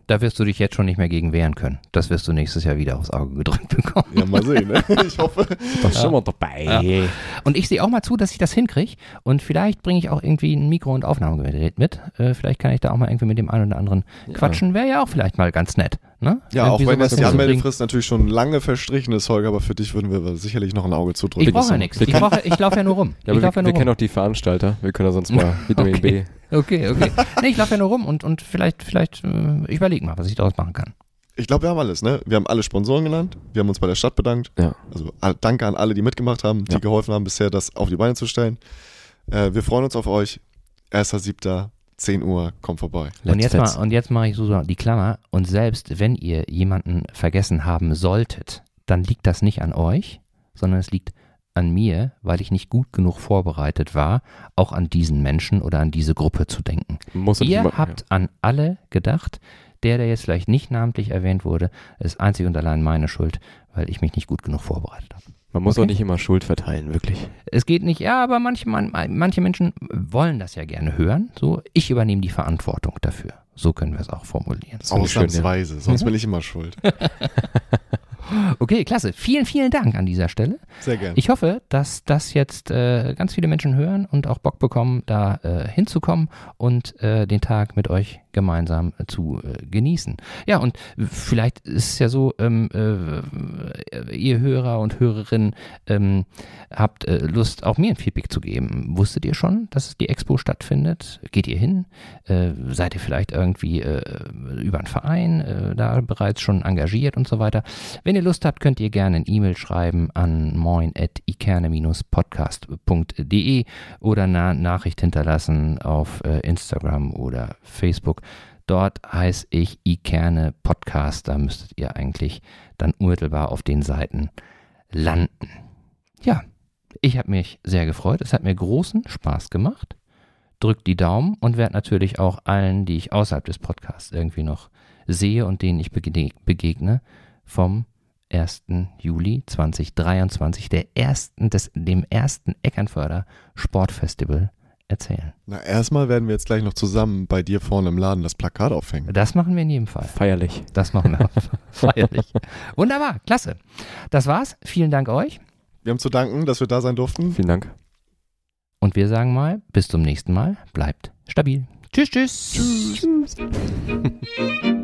A: Da wirst du dich jetzt schon nicht mehr gegen wehren können. Das wirst du nächstes Jahr wieder aufs Auge gedrückt bekommen.
C: Ja, mal sehen. Ne? Ich hoffe.
B: Da sind wir dabei.
A: Ja. Und ich sehe auch mal zu, dass ich das hinkriege. Und vielleicht bringe ich auch irgendwie ein Mikro- und Aufnahmegerät mit. Äh, vielleicht kann ich da auch mal irgendwie mit dem einen oder anderen quatschen. Wäre ja auch vielleicht mal ganz nett. Ne?
C: Ja,
A: Irgendwie
C: auch wenn jetzt die. Anmeldefrist natürlich schon lange verstrichen ist, Holger, aber für dich würden wir sicherlich noch ein Auge zudrücken.
A: Ich brauche ja nichts. Ich, brauche- ich laufe ja nur rum.
B: Ja,
A: ich
B: wir,
A: ja
B: wir
A: nur
B: kennen
A: rum.
B: auch die Veranstalter. Wir können ja sonst mal Vitamin
A: Okay.
B: B.
A: Okay, okay. Nee, ich laufe ja nur rum und, und vielleicht, vielleicht, äh, ich überlege mal, was ich daraus machen kann.
C: Ich glaube, wir haben alles, ne? Wir haben alle Sponsoren genannt, wir haben uns bei der Stadt bedankt.
B: Ja.
C: Also danke an alle, die mitgemacht haben, die
B: Ja.
C: geholfen haben, bisher das auf die Beine zu stellen. Äh, wir freuen uns auf euch. 1.7., 10 Uhr, kommt vorbei.
A: Und
B: Let's
A: jetzt, mal, und jetzt mache ich so die Klammer. Und selbst wenn ihr jemanden vergessen haben solltet, dann liegt das nicht an euch, sondern es liegt an mir, weil ich nicht gut genug vorbereitet war, auch an diesen Menschen oder an diese Gruppe zu denken.
B: Muss
A: Ihr
B: immer-
A: habt an alle gedacht. Der, der jetzt vielleicht nicht namentlich erwähnt wurde, ist einzig und allein meine Schuld, weil ich mich nicht gut genug vorbereitet habe.
B: Man muss
A: Okay.
B: auch nicht immer Schuld verteilen, wirklich.
A: Es geht nicht, ja, aber manche, man, manche Menschen wollen das ja gerne hören. So, ich übernehme die Verantwortung dafür. So können wir es auch formulieren.
C: Ausnahmsweise, sonst bin ich immer schuld.
A: Okay, klasse. Vielen, vielen Dank an dieser Stelle.
C: Sehr gerne.
A: Ich hoffe, dass das jetzt äh, ganz viele Menschen hören und auch Bock bekommen, da äh, hinzukommen und äh, den Tag mit euch gemeinsam äh, zu äh, genießen. Ja, und vielleicht ist es ja so, ähm, äh, ihr Hörer und Hörerinnen ähm, habt äh, Lust, auch mir ein Feedback zu geben. Wusstet ihr schon, dass die Expo stattfindet? Geht ihr hin? Äh, seid ihr vielleicht irgendwie äh, über einen Verein äh, da bereits schon engagiert und so weiter? Wenn ihr Lust habt, könnt ihr gerne ein E-Mail schreiben an moin.ikerne-podcast.de oder eine Nachricht hinterlassen auf äh, Instagram oder Facebook. Dort heiße ich ikerne Podcast. Da müsstet ihr eigentlich dann unmittelbar auf den Seiten landen. Ja, ich habe mich sehr gefreut. Es hat mir großen Spaß gemacht. Drückt die Daumen und werde natürlich auch allen, die ich außerhalb des Podcasts irgendwie noch sehe und denen ich begegne, vom 1. Juli 2023, der ersten, des, dem ersten Eckernförder Sportfestival erzählen.
C: Na, erstmal werden wir jetzt gleich noch zusammen bei dir vorne im Laden das Plakat aufhängen.
A: Das machen wir in jedem Fall.
B: Feierlich.
A: Das machen wir feierlich. Wunderbar, klasse. Das war's. Vielen Dank euch.
C: Wir haben zu danken, dass wir da sein durften.
B: Vielen Dank.
A: Und wir sagen mal, bis zum nächsten Mal. Bleibt stabil. Tschüss, tschüss.
C: Tschüss.